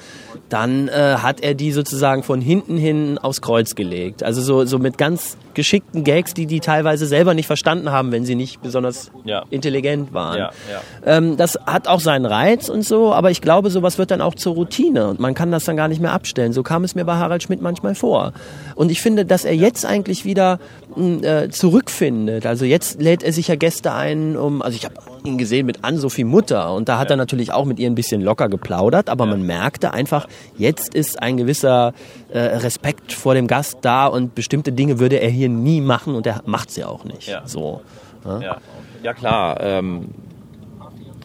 Speaker 1: dann äh, hat er die sozusagen von hinten hin aufs Kreuz gelegt. Also so, so mit ganz geschickten Gags, die die teilweise selber nicht verstanden haben, wenn sie nicht besonders
Speaker 2: Ja.
Speaker 1: intelligent waren.
Speaker 2: Ja, ja.
Speaker 1: Ähm, das hat auch seinen Reiz und so, aber ich glaube, sowas wird dann auch zur Routine und man kann das dann gar nicht mehr abstellen. So kam es mir bei Harald Schmidt manchmal vor. Und ich finde, dass er jetzt eigentlich wieder mh, äh, zurückfindet. Also jetzt lädt er sich ja Gäste ein, um, also ich habe ihn gesehen mit Ann-Sophie Mutter und da hat er natürlich auch mit ihr ein bisschen locker geplaudert, aber man merkte einfach, jetzt ist ein gewisser äh, Respekt vor dem Gast da und bestimmte Dinge würde er hier nie machen und er macht sie auch nicht.
Speaker 2: Ja.
Speaker 1: So.
Speaker 2: Ja, ja klar, ähm,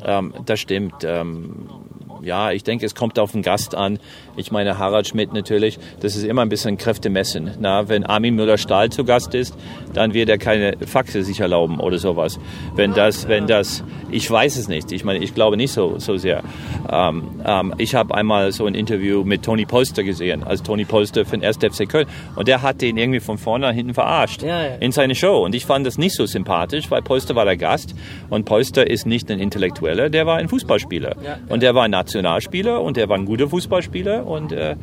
Speaker 2: ähm, das stimmt. Ähm, ja, ich denke, es kommt auf den Gast an. Ich meine, Harald Schmidt natürlich, das ist immer ein bisschen Kräftemessen. Na, wenn Armin Müller-Stahl zu Gast ist, dann wird er keine Faxe sich erlauben oder sowas. Wenn das, wenn das, ich weiß es nicht. Ich meine, ich glaube nicht so, so sehr. Ähm, ähm, ich habe einmal so ein Interview mit Tony Polster gesehen, als Tony Polster für den 1. FC Köln. Und der hat den irgendwie von vorne nach hinten verarscht
Speaker 1: Ja, ja.
Speaker 2: in seine Show. Und ich fand das nicht so sympathisch, weil Polster war der Gast und Polster ist nicht ein Intellektueller, der war ein Fußballspieler. Und der war ein Nationalspieler und der war ein guter Fußballspieler und, äh,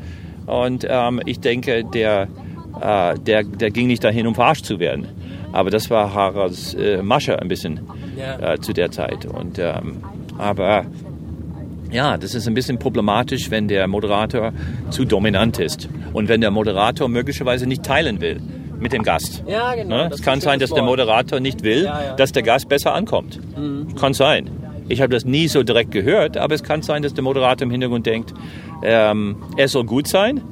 Speaker 2: und ähm, ich denke, der, äh, der, der ging nicht dahin, um verarscht zu werden. Aber das war Haralds äh, Masche ein bisschen
Speaker 1: Ja.
Speaker 2: äh, zu der Zeit. Und, ähm, aber ja, das ist ein bisschen problematisch, wenn der Moderator zu dominant ist und wenn der Moderator möglicherweise nicht teilen will mit dem Gast.
Speaker 1: Ja, genau.
Speaker 2: Ne? Es kann sein, dass der. Moderator nicht will,
Speaker 1: Ja, ja.
Speaker 2: dass der Gast besser ankommt. Kann sein. Ich habe das nie so direkt gehört, aber es kann sein, dass der Moderator im Hintergrund denkt, ähm, er soll gut sein,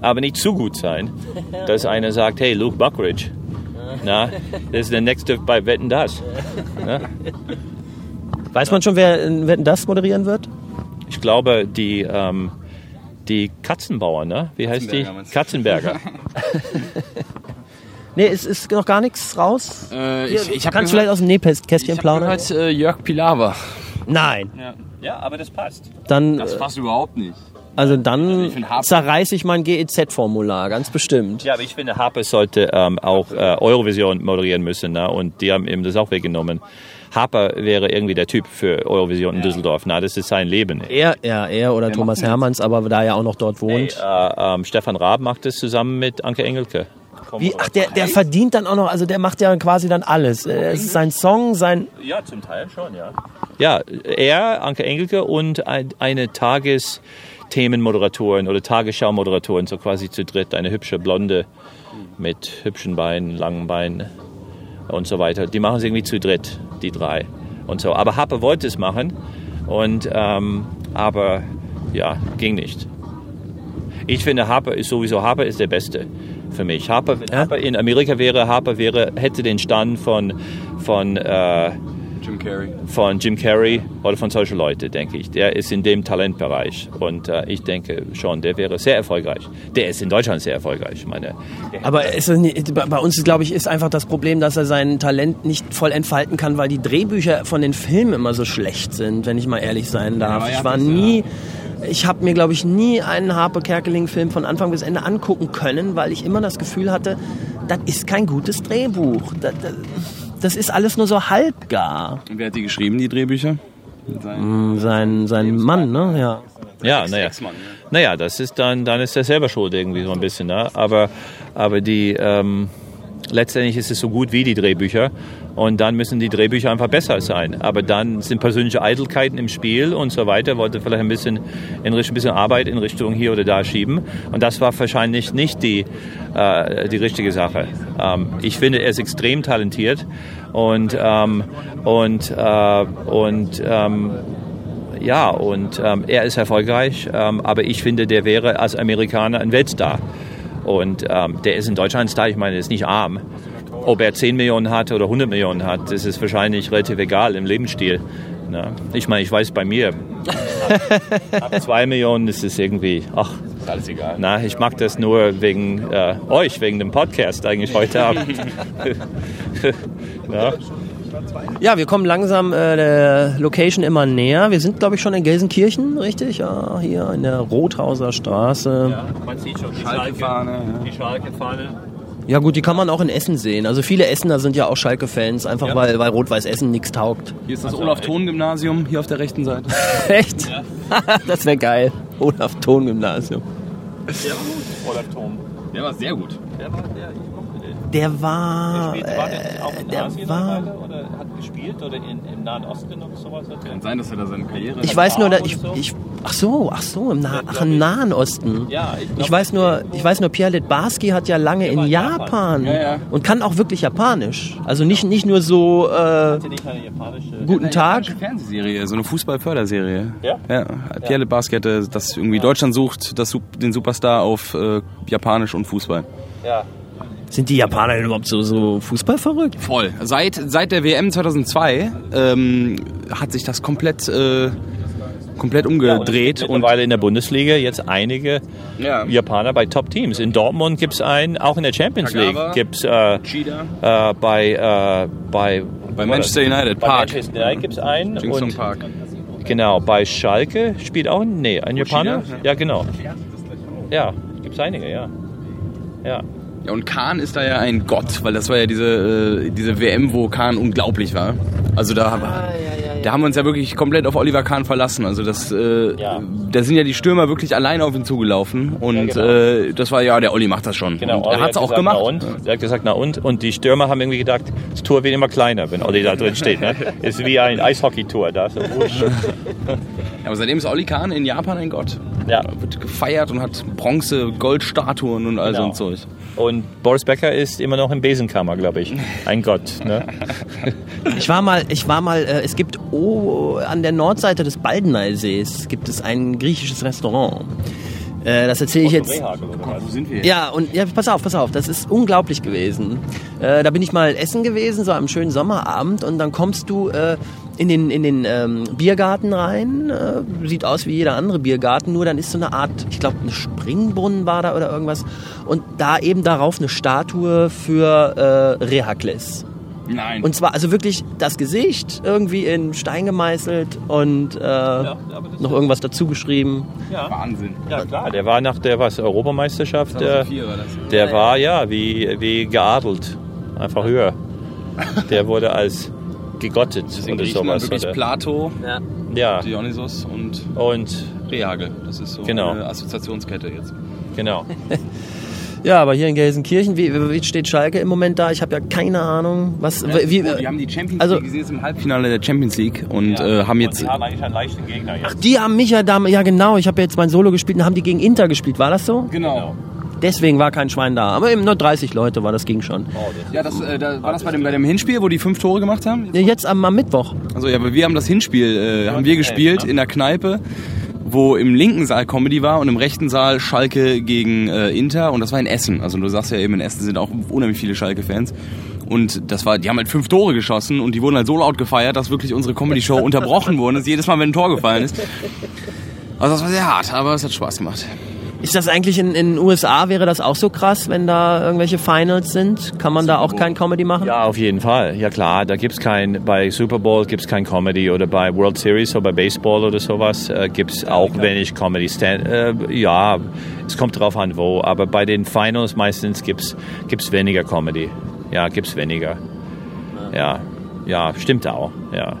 Speaker 2: aber nicht zu gut sein. Dass einer sagt, hey, Luke Buckridge, na, das ist der nächste bei Wetten das. Na?
Speaker 1: Weiß man schon, wer in Wetten das moderieren wird?
Speaker 2: Ich glaube, die, ähm, die Katzenbauer, ne? Wie heißt die?
Speaker 5: Katzenberger.
Speaker 1: Nee, es ist noch gar nichts raus.
Speaker 5: Äh, ich ich
Speaker 1: du
Speaker 5: habe
Speaker 1: kannst vielleicht aus dem Nähkästchen
Speaker 5: ich hab
Speaker 1: plaudern.
Speaker 5: gehört, äh, Jörg Pilawa.
Speaker 1: Nein,
Speaker 2: Ja. ja, aber das passt.
Speaker 1: dann,
Speaker 5: Das
Speaker 1: äh,
Speaker 5: passt überhaupt nicht.
Speaker 1: also dann
Speaker 5: ich Harpe-
Speaker 1: zerreiße ich mein GEZ-Formular, ganz bestimmt.
Speaker 2: Ja, aber ich finde, Harpe sollte ähm, auch äh, Eurovision moderieren müssen. Ne? Und die haben ihm das auch weggenommen. Harper wäre irgendwie der Typ für Eurovision in Düsseldorf. Na, das ist sein Leben.
Speaker 1: Er, ja, er oder Thomas Hermanns, aber da er auch noch dort
Speaker 2: Hey,
Speaker 1: wohnt.
Speaker 2: äh, ähm, Stefan Raab macht es zusammen mit Anke Engelke.
Speaker 1: Wie, ach, der, der verdient dann auch noch, also der macht ja quasi dann alles. Äh, Es ist sein Song, sein.
Speaker 2: Ja, zum Teil schon, ja. Ja, er, Anke Engelke und ein, eine Tagesthemenmoderatorin oder Tagesschau-Moderatorin, so quasi zu dritt. Eine hübsche Blonde mit hübschen Beinen, langen Beinen und so weiter. Die machen es irgendwie zu dritt, die drei und so. Aber Harpe wollte es machen und ähm, aber ja, ging nicht. Ich finde, Harper ist sowieso, Harper ist der Beste für mich. Harper, wenn
Speaker 1: Ja?
Speaker 2: Harper in Amerika wäre, Harper wäre, hätte den Stand von, von, äh,
Speaker 5: Jim Carrey.
Speaker 2: von Jim Carrey oder von solchen Leuten, denke ich. Der ist in dem Talentbereich und äh, ich denke schon, der wäre sehr erfolgreich. Der ist in Deutschland sehr erfolgreich, ich meine.
Speaker 1: Aber nicht- bei uns, glaube ich, ist einfach das Problem, dass er sein Talent nicht voll entfalten kann, weil die Drehbücher von den Filmen immer so schlecht sind, wenn ich mal ehrlich sein darf.
Speaker 5: er
Speaker 1: ich war
Speaker 5: das, ja.
Speaker 1: Ich habe mir, glaube ich, nie einen Harpe Kerkeling-Film von Anfang bis Ende angucken können, weil ich immer das Gefühl hatte, das ist kein gutes Drehbuch. Das, das, das ist alles nur so halbgar.
Speaker 5: Und wer hat die geschrieben, die Drehbücher? Sein
Speaker 1: Sein, sein Mann, ne? Ja.
Speaker 2: Ja, naja. Naja, das ist dann, dann ist er selber schuld irgendwie so ein bisschen. Ne? Aber, aber die, ähm, letztendlich ist es so gut wie die Drehbücher. Und dann müssen die Drehbücher einfach besser sein. Aber dann sind persönliche Eitelkeiten im Spiel und so weiter. Wollte vielleicht ein bisschen, in Richtung, ein bisschen Arbeit in Richtung hier oder da schieben. Und das war wahrscheinlich nicht die, äh, die richtige Sache. Ähm, ich finde, er ist extrem talentiert. Und, ähm, und, äh, und ähm, ja, und ähm, er ist erfolgreich, ähm, aber ich finde, der wäre als Amerikaner ein Weltstar. Und ähm, der ist in Deutschland Star, ich meine, er ist nicht arm. Ob er 10 Millionen hat oder 100 Millionen hat, das ist wahrscheinlich relativ egal im Lebensstil. Ne? Ich meine, ich weiß bei mir, ab 2 Millionen ist es irgendwie, ach,
Speaker 5: Ist alles egal.
Speaker 2: na, ich mag das nur wegen äh, euch, wegen dem Podcast eigentlich heute Abend. ja.
Speaker 1: Ja, wir kommen langsam äh, der Location immer näher. Wir sind, glaube ich, schon in Gelsenkirchen, richtig? Ja, hier in der Rothauser Straße. Ja.
Speaker 2: man sieht schon die
Speaker 5: Schalke-Fahne, ja.
Speaker 2: Die Schalke-Fahne.
Speaker 1: gut, die kann man auch in Essen sehen. Also viele Essener sind ja auch Schalke-Fans, einfach
Speaker 2: Ja.
Speaker 1: weil, weil Rot-Weiß Essen nichts taugt.
Speaker 5: Hier ist das Olaf-Thon-Gymnasium, hier auf der rechten Seite.
Speaker 1: Echt? das wäre geil. Olaf Thon Gymnasium.
Speaker 2: Der war gut, Olaf Thom.
Speaker 5: Der war sehr gut.
Speaker 2: Der war, mochte den.
Speaker 1: Der war.
Speaker 2: Spielte, war der auch in
Speaker 1: der
Speaker 2: Asien
Speaker 1: war-
Speaker 2: eine Weile oder hat gespielt oder in, im Nahen Osten oder sowas? Hat
Speaker 5: Kann sein, dass er da seine Karriere
Speaker 1: Ich weiß nur, dass ich,
Speaker 2: so?
Speaker 1: ich. Ach so, ach so, im, Na,
Speaker 2: Ja,
Speaker 1: ach, im. Nahen Osten.
Speaker 2: Ja, ich, glaub,
Speaker 1: Ich weiß nur, ich weiß nur, Pierre Litbarski hat ja lange
Speaker 2: Der
Speaker 1: in Japan,
Speaker 2: Japan.
Speaker 5: Ja, ja.
Speaker 1: und kann auch wirklich Japanisch. Also nicht, nicht nur so äh,
Speaker 2: hatte nicht eine japanische.
Speaker 1: guten Tag.
Speaker 5: Eine Fernsehserie, so eine Fußball-Förderserie.
Speaker 2: Ja?
Speaker 5: Ja, Pierre Lebasque hatte das irgendwie Deutschland sucht das, den Superstar auf äh, Japanisch und Fußball.
Speaker 2: Ja.
Speaker 1: Sind die Japaner denn überhaupt so, so fußballverrückt?
Speaker 5: Voll. Seit, seit der WM 2002 ähm, hat sich das komplett, äh, komplett umgedreht.
Speaker 2: und
Speaker 5: und
Speaker 2: mittlerweile in der Bundesliga jetzt einige
Speaker 5: Ja.
Speaker 2: Japaner bei Top-Teams. In Dortmund gibt es einen, auch in der Champions
Speaker 5: Kagawa.
Speaker 2: League gibt es äh, äh, bei, äh, bei,
Speaker 5: Bei Manchester United,
Speaker 2: bei
Speaker 5: Park.
Speaker 2: Manchester United gibt es einen. Und
Speaker 5: Park.
Speaker 2: genau, bei Schalke spielt auch ein, nee, ein Japaner.
Speaker 5: ja.
Speaker 2: Ja, genau. Ja, gibt es einige, ja. Ja.
Speaker 5: Ja, und Kahn ist da ja ein Gott, weil das war ja diese, äh, diese WM, wo Kahn unglaublich war. Also da, da haben wir uns ja wirklich komplett auf Oliver Kahn verlassen. Also das, äh,
Speaker 2: Ja.
Speaker 5: da sind ja die Stürmer wirklich alleine auf ihn zugelaufen. Und
Speaker 2: Ja, genau.
Speaker 5: äh, das war ja, der Olli macht das schon.
Speaker 2: Genau,
Speaker 5: er hat es auch
Speaker 2: gesagt,
Speaker 5: gemacht.
Speaker 2: Na und? Er hat gesagt, na und? Und die Stürmer haben irgendwie gedacht, das Tor wird immer kleiner, wenn Olli da drin steht. Ne? Ist wie ein Eishockey-Tor. Da ist.
Speaker 5: Ja, aber seitdem ist Olli Kahn in Japan ein Gott.
Speaker 2: Ja.
Speaker 5: Wird gefeiert und hat Bronze, Goldstatuen und all so
Speaker 2: Genau.
Speaker 5: ein Zeug.
Speaker 2: Und Boris Becker ist immer noch im Besenkammer, glaube ich. Ein Gott. Ne?
Speaker 1: Ich war mal, ich war mal, äh, es gibt oh, an der Nordseite des Baldeneysees gibt es ein griechisches Restaurant. Äh, das erzähle ich jetzt.
Speaker 5: Wo sind wir?
Speaker 1: Ja, und ja, pass auf, pass auf, das ist unglaublich gewesen. Äh, da bin ich mal essen gewesen, so am schönen Sommerabend, und dann kommst du äh, in den, in den ähm, Biergarten rein. Äh, sieht aus wie jeder andere Biergarten, nur dann ist so eine Art, ich glaube, ein Springbrunnen war da oder irgendwas. Und da eben darauf eine Statue für äh, Rehakles.
Speaker 5: Nein.
Speaker 1: Und zwar also wirklich das Gesicht irgendwie in Stein gemeißelt und äh, noch irgendwas dazu geschrieben.
Speaker 5: Wahnsinn.
Speaker 2: Ja, klar. Der war nach der was, Europameisterschaft. Äh,
Speaker 5: 2004 war das.
Speaker 2: der war ja wie, wie geadelt. Einfach höher. Der wurde als gegottet
Speaker 5: In
Speaker 2: oder
Speaker 5: Griechenland
Speaker 2: sowas.
Speaker 5: wirklich
Speaker 2: Oder?
Speaker 5: Plato,
Speaker 2: Ja,
Speaker 5: Dionysos und
Speaker 2: und
Speaker 5: Rehagel. Das ist so
Speaker 2: Genau.
Speaker 5: eine Assoziationskette jetzt.
Speaker 2: genau.
Speaker 1: Ja, aber hier in Gelsenkirchen, wie, wie steht Schalke im Moment da? Ich habe ja keine Ahnung, was wie,
Speaker 5: Oh, die haben die Champions
Speaker 1: also-
Speaker 5: League, sie ist im Halbfinale der Champions League und äh, haben jetzt
Speaker 2: haben eigentlich einen leichten Gegner jetzt.
Speaker 1: Die haben mich ja da, ja genau, ich habe jetzt mein Solo gespielt und haben die gegen Inter gespielt, war das so?
Speaker 5: genau.
Speaker 1: Deswegen war kein Schwein da, aber eben nur 30 Leute war, das ging schon.
Speaker 5: Ja, das, äh, da, war das bei dem, bei dem Hinspiel, wo die fünf Tore gemacht haben?
Speaker 1: Ja, Jetzt am, am Mittwoch.
Speaker 5: Also ja, aber wir haben das Hinspiel, äh, haben wir gespielt in der Kneipe, wo im linken Saal Comedy war und im rechten Saal Schalke gegen äh, Inter und das war in Essen. Also du sagst ja eben, in Essen sind auch unheimlich viele Schalke-Fans. Und das war, die haben halt fünf Tore geschossen und die wurden halt so laut gefeiert, dass wirklich unsere Comedy-Show unterbrochen wurde, ist jedes Mal, wenn ein Tor gefallen ist. Also das war sehr hart, aber es hat Spaß gemacht.
Speaker 1: Ist das eigentlich in den USA, wäre das auch so krass, wenn da irgendwelche Finals sind? Kann man da auch kein Comedy machen?
Speaker 2: Ja, auf jeden Fall. Ja klar, da gibt's kein, bei Super Bowl gibt's kein Comedy oder bei World Series oder bei Baseball oder sowas äh, gibt's auch wenig Comedy. Stand, äh, ja, es kommt drauf an wo, aber bei den Finals meistens gibt's gibt's weniger Comedy. Ja, gibt's weniger. Ja, ja, stimmt auch. Ja,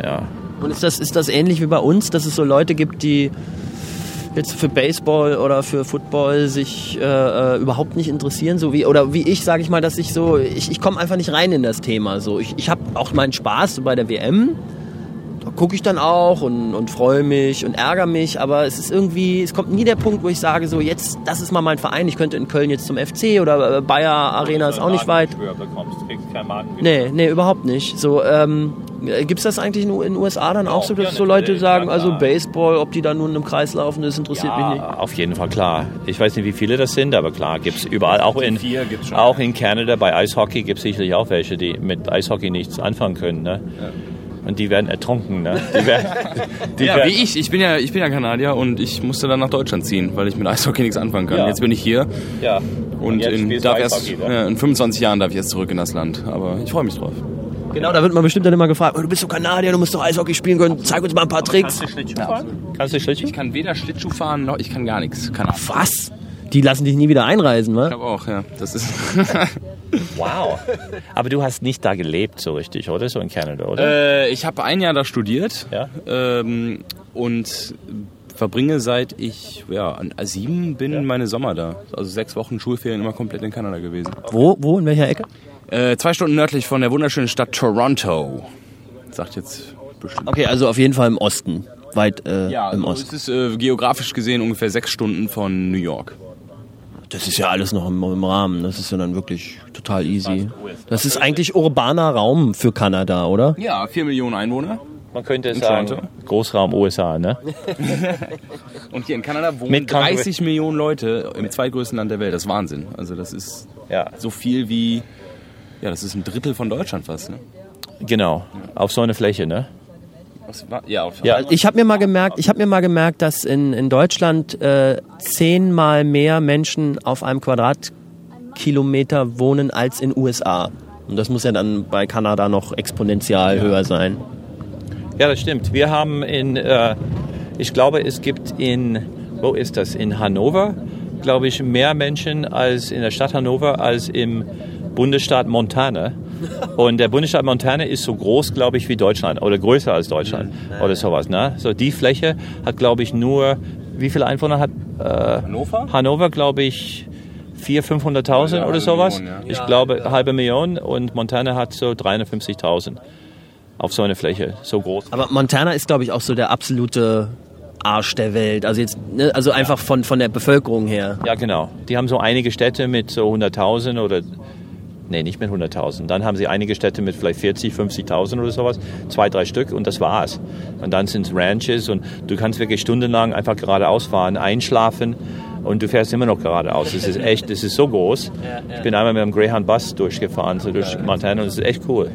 Speaker 2: ja.
Speaker 1: Und ist das, ist das ähnlich wie bei uns, dass es so Leute gibt, die jetzt für Baseball oder für Football sich äh, äh, überhaupt nicht interessieren, so wie oder wie ich, sage ich mal, dass ich so ich, ich komme einfach nicht rein in das Thema. So ich, ich habe auch meinen Spaß so bei der WM. Da gucke ich dann auch und, und freue mich und ärgere mich, aber es ist irgendwie, es kommt nie der Punkt, wo ich sage, so jetzt, das ist mal mein Verein, ich könnte in Köln jetzt zum FC oder äh, Bayer Arena ist auch nicht weit. Nee, nee, überhaupt nicht. So, ähm, gibt's das eigentlich in in den USA dann auch so, dass
Speaker 2: ja,
Speaker 1: so Leute sagen,
Speaker 2: ja,
Speaker 1: also. Baseball, ob die da nun im Kreis laufen, das interessiert mich nicht.
Speaker 2: Ja, auf jeden Fall klar. Ich weiß nicht, wie viele das sind, aber klar, gibt's überall. Auch in,
Speaker 5: vier gibt's schon.
Speaker 2: auch in Kanada bei Eishockey gibt's sicherlich auch welche, die mit Eishockey nichts anfangen können. Ne? Und die werden ertrunken. Ne? Die werden, die
Speaker 5: Ja,
Speaker 2: werden,
Speaker 5: wie ich. Ich bin ja, ich bin ja Kanadier und ich musste dann nach Deutschland ziehen, weil ich mit Eishockey nichts anfangen kann.
Speaker 2: Ja.
Speaker 5: Jetzt bin ich hier
Speaker 2: Ja.
Speaker 5: und,
Speaker 2: jetzt
Speaker 5: in, darf erst, ja, in 25 Jahren darf ich jetzt zurück in das Land. Aber ich freue mich drauf.
Speaker 1: Genau, da wird man bestimmt dann immer gefragt, oh, du bist doch Kanadier, du musst doch Eishockey spielen können, zeig uns mal ein paar Tricks.
Speaker 2: Kannst du Schlittschuh fahren? Kannst du Schlittschuh?
Speaker 5: Ich kann weder Schlittschuh fahren, noch ich kann gar nichts. Ahnung.
Speaker 1: Was? Die lassen dich nie wieder einreisen,
Speaker 5: Ich
Speaker 1: wa?
Speaker 5: glaube auch, ja. Das ist.
Speaker 2: Wow. Aber du hast nicht da gelebt so richtig, oder? So in Kanada, oder?
Speaker 5: äh, ich habe ein Jahr da studiert
Speaker 2: Ja.
Speaker 5: ähm, und verbringe seit ich ja an sieben bin meine Sommer da. Also sechs Wochen Schulferien immer komplett in Kanada gewesen.
Speaker 1: Wo, wo, in welcher Ecke?
Speaker 5: Äh, zwei Stunden nördlich von der wunderschönen Stadt Toronto. Sagt jetzt bestimmt.
Speaker 1: Okay, also auf jeden Fall im Osten, weit äh,
Speaker 5: Ja,
Speaker 1: im
Speaker 5: also
Speaker 1: Osten.
Speaker 5: es ist äh, geografisch gesehen ungefähr sechs Stunden von New York.
Speaker 1: Das ist ja alles noch im, im Rahmen, das ist ja dann wirklich total easy. Das ist eigentlich urbaner Raum für Kanada, oder?
Speaker 5: Ja, vier Millionen Einwohner.
Speaker 2: Man könnte
Speaker 5: in
Speaker 2: sagen,
Speaker 5: Toronto?
Speaker 2: Großraum USA, ne?
Speaker 5: Und hier in Kanada wohnen
Speaker 2: Mit Kanada-
Speaker 5: 30 Millionen Leute im zweitgrößten Land der Welt. Das ist Wahnsinn. Also das ist
Speaker 2: Ja,
Speaker 5: so viel wie, ja, das ist ein Drittel von Deutschland fast. Ne?
Speaker 2: genau. Auf so eine Fläche, ne?
Speaker 5: Ja, auf,
Speaker 2: Ja.
Speaker 1: Ich habe mir mal gemerkt, ich habe mir mal gemerkt, dass in, in Deutschland äh, zehnmal mehr Menschen auf einem Quadratkilometer wohnen als in USA. Und das muss ja dann bei Kanada noch exponentiell höher sein.
Speaker 2: Ja, das stimmt. Wir haben in, äh, ich glaube, es gibt in, wo ist das? In Hannover, glaube ich, mehr Menschen als in der Stadt Hannover als im Bundesstaat Montana. Und der Bundesstaat Montana ist so groß, glaube ich, wie Deutschland oder größer als Deutschland oder sowas. Ne? So die Fläche hat, glaube ich, nur, wie viele Einwohner hat äh,
Speaker 5: Hannover?
Speaker 2: Hannover, glaube ich, 400.000, 500.000
Speaker 5: Ja,
Speaker 2: oder sowas.
Speaker 5: Million, ja.
Speaker 2: Ich glaube, halbe Million und Montana hat so 350.000 auf so eine Fläche, so groß.
Speaker 1: Aber Montana ist, glaube ich, auch so der absolute Arsch der Welt. Also jetzt, ne, also einfach von, von der Bevölkerung her.
Speaker 2: Ja, genau. Die haben so einige Städte mit so 100.000 oder nee, nicht mit 100.000. Dann haben sie einige Städte mit vielleicht 40, 50.000 oder sowas, zwei, drei Stück und das war's. Und dann sind es Ranches und du kannst wirklich stundenlang einfach geradeaus fahren, einschlafen und du fährst immer noch geradeaus. Es ist echt, es ist so groß. Ich bin einmal mit einem Greyhound Bus durchgefahren, so durch Montana und es ist echt cool.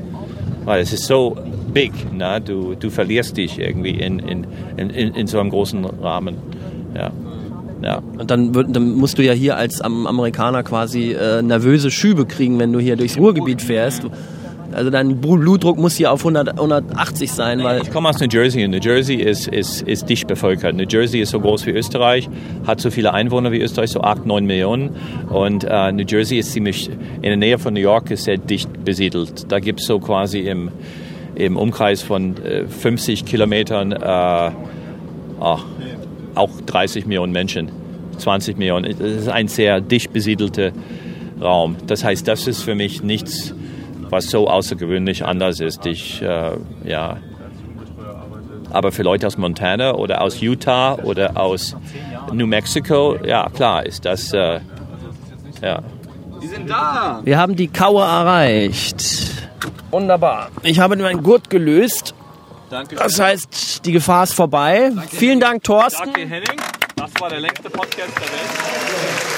Speaker 2: Weil es ist so big, ne? du, du verlierst dich irgendwie in, in, in, in so einem großen Rahmen. Ja. Ja.
Speaker 1: Und dann, dann musst du ja hier als Amerikaner quasi äh, nervöse Schübe kriegen, wenn du hier durchs Ruhrgebiet fährst. Also dein Blutdruck muss hier auf 100, 180 sein, weil
Speaker 2: ich komme aus New Jersey und New Jersey ist, ist, ist dicht bevölkert. New Jersey ist so groß wie Österreich, hat so viele Einwohner wie Österreich, so 8, 9 Millionen. Und äh, New Jersey ist ziemlich in der Nähe von New York ist sehr dicht besiedelt. Da gibt es so quasi im, im Umkreis von äh, 50 Kilometern äh, ach, auch 30 Millionen Menschen, 20 Millionen. Das ist ein sehr dicht besiedelter Raum. Das heißt, das ist für mich nichts, was so außergewöhnlich anders ist. Ich, äh, ja. Aber für Leute aus Montana oder aus Utah oder aus New Mexico, ja klar, ist das, äh, ja.
Speaker 5: Die sind da!
Speaker 1: Wir haben die Kaue erreicht. Wunderbar. Ich habe meinen Gurt gelöst
Speaker 2: Danke.
Speaker 1: Das heißt, die Gefahr ist vorbei. Vielen Dank, Thorsten.
Speaker 2: Danke, Henning. Das war der längste Podcast der Welt.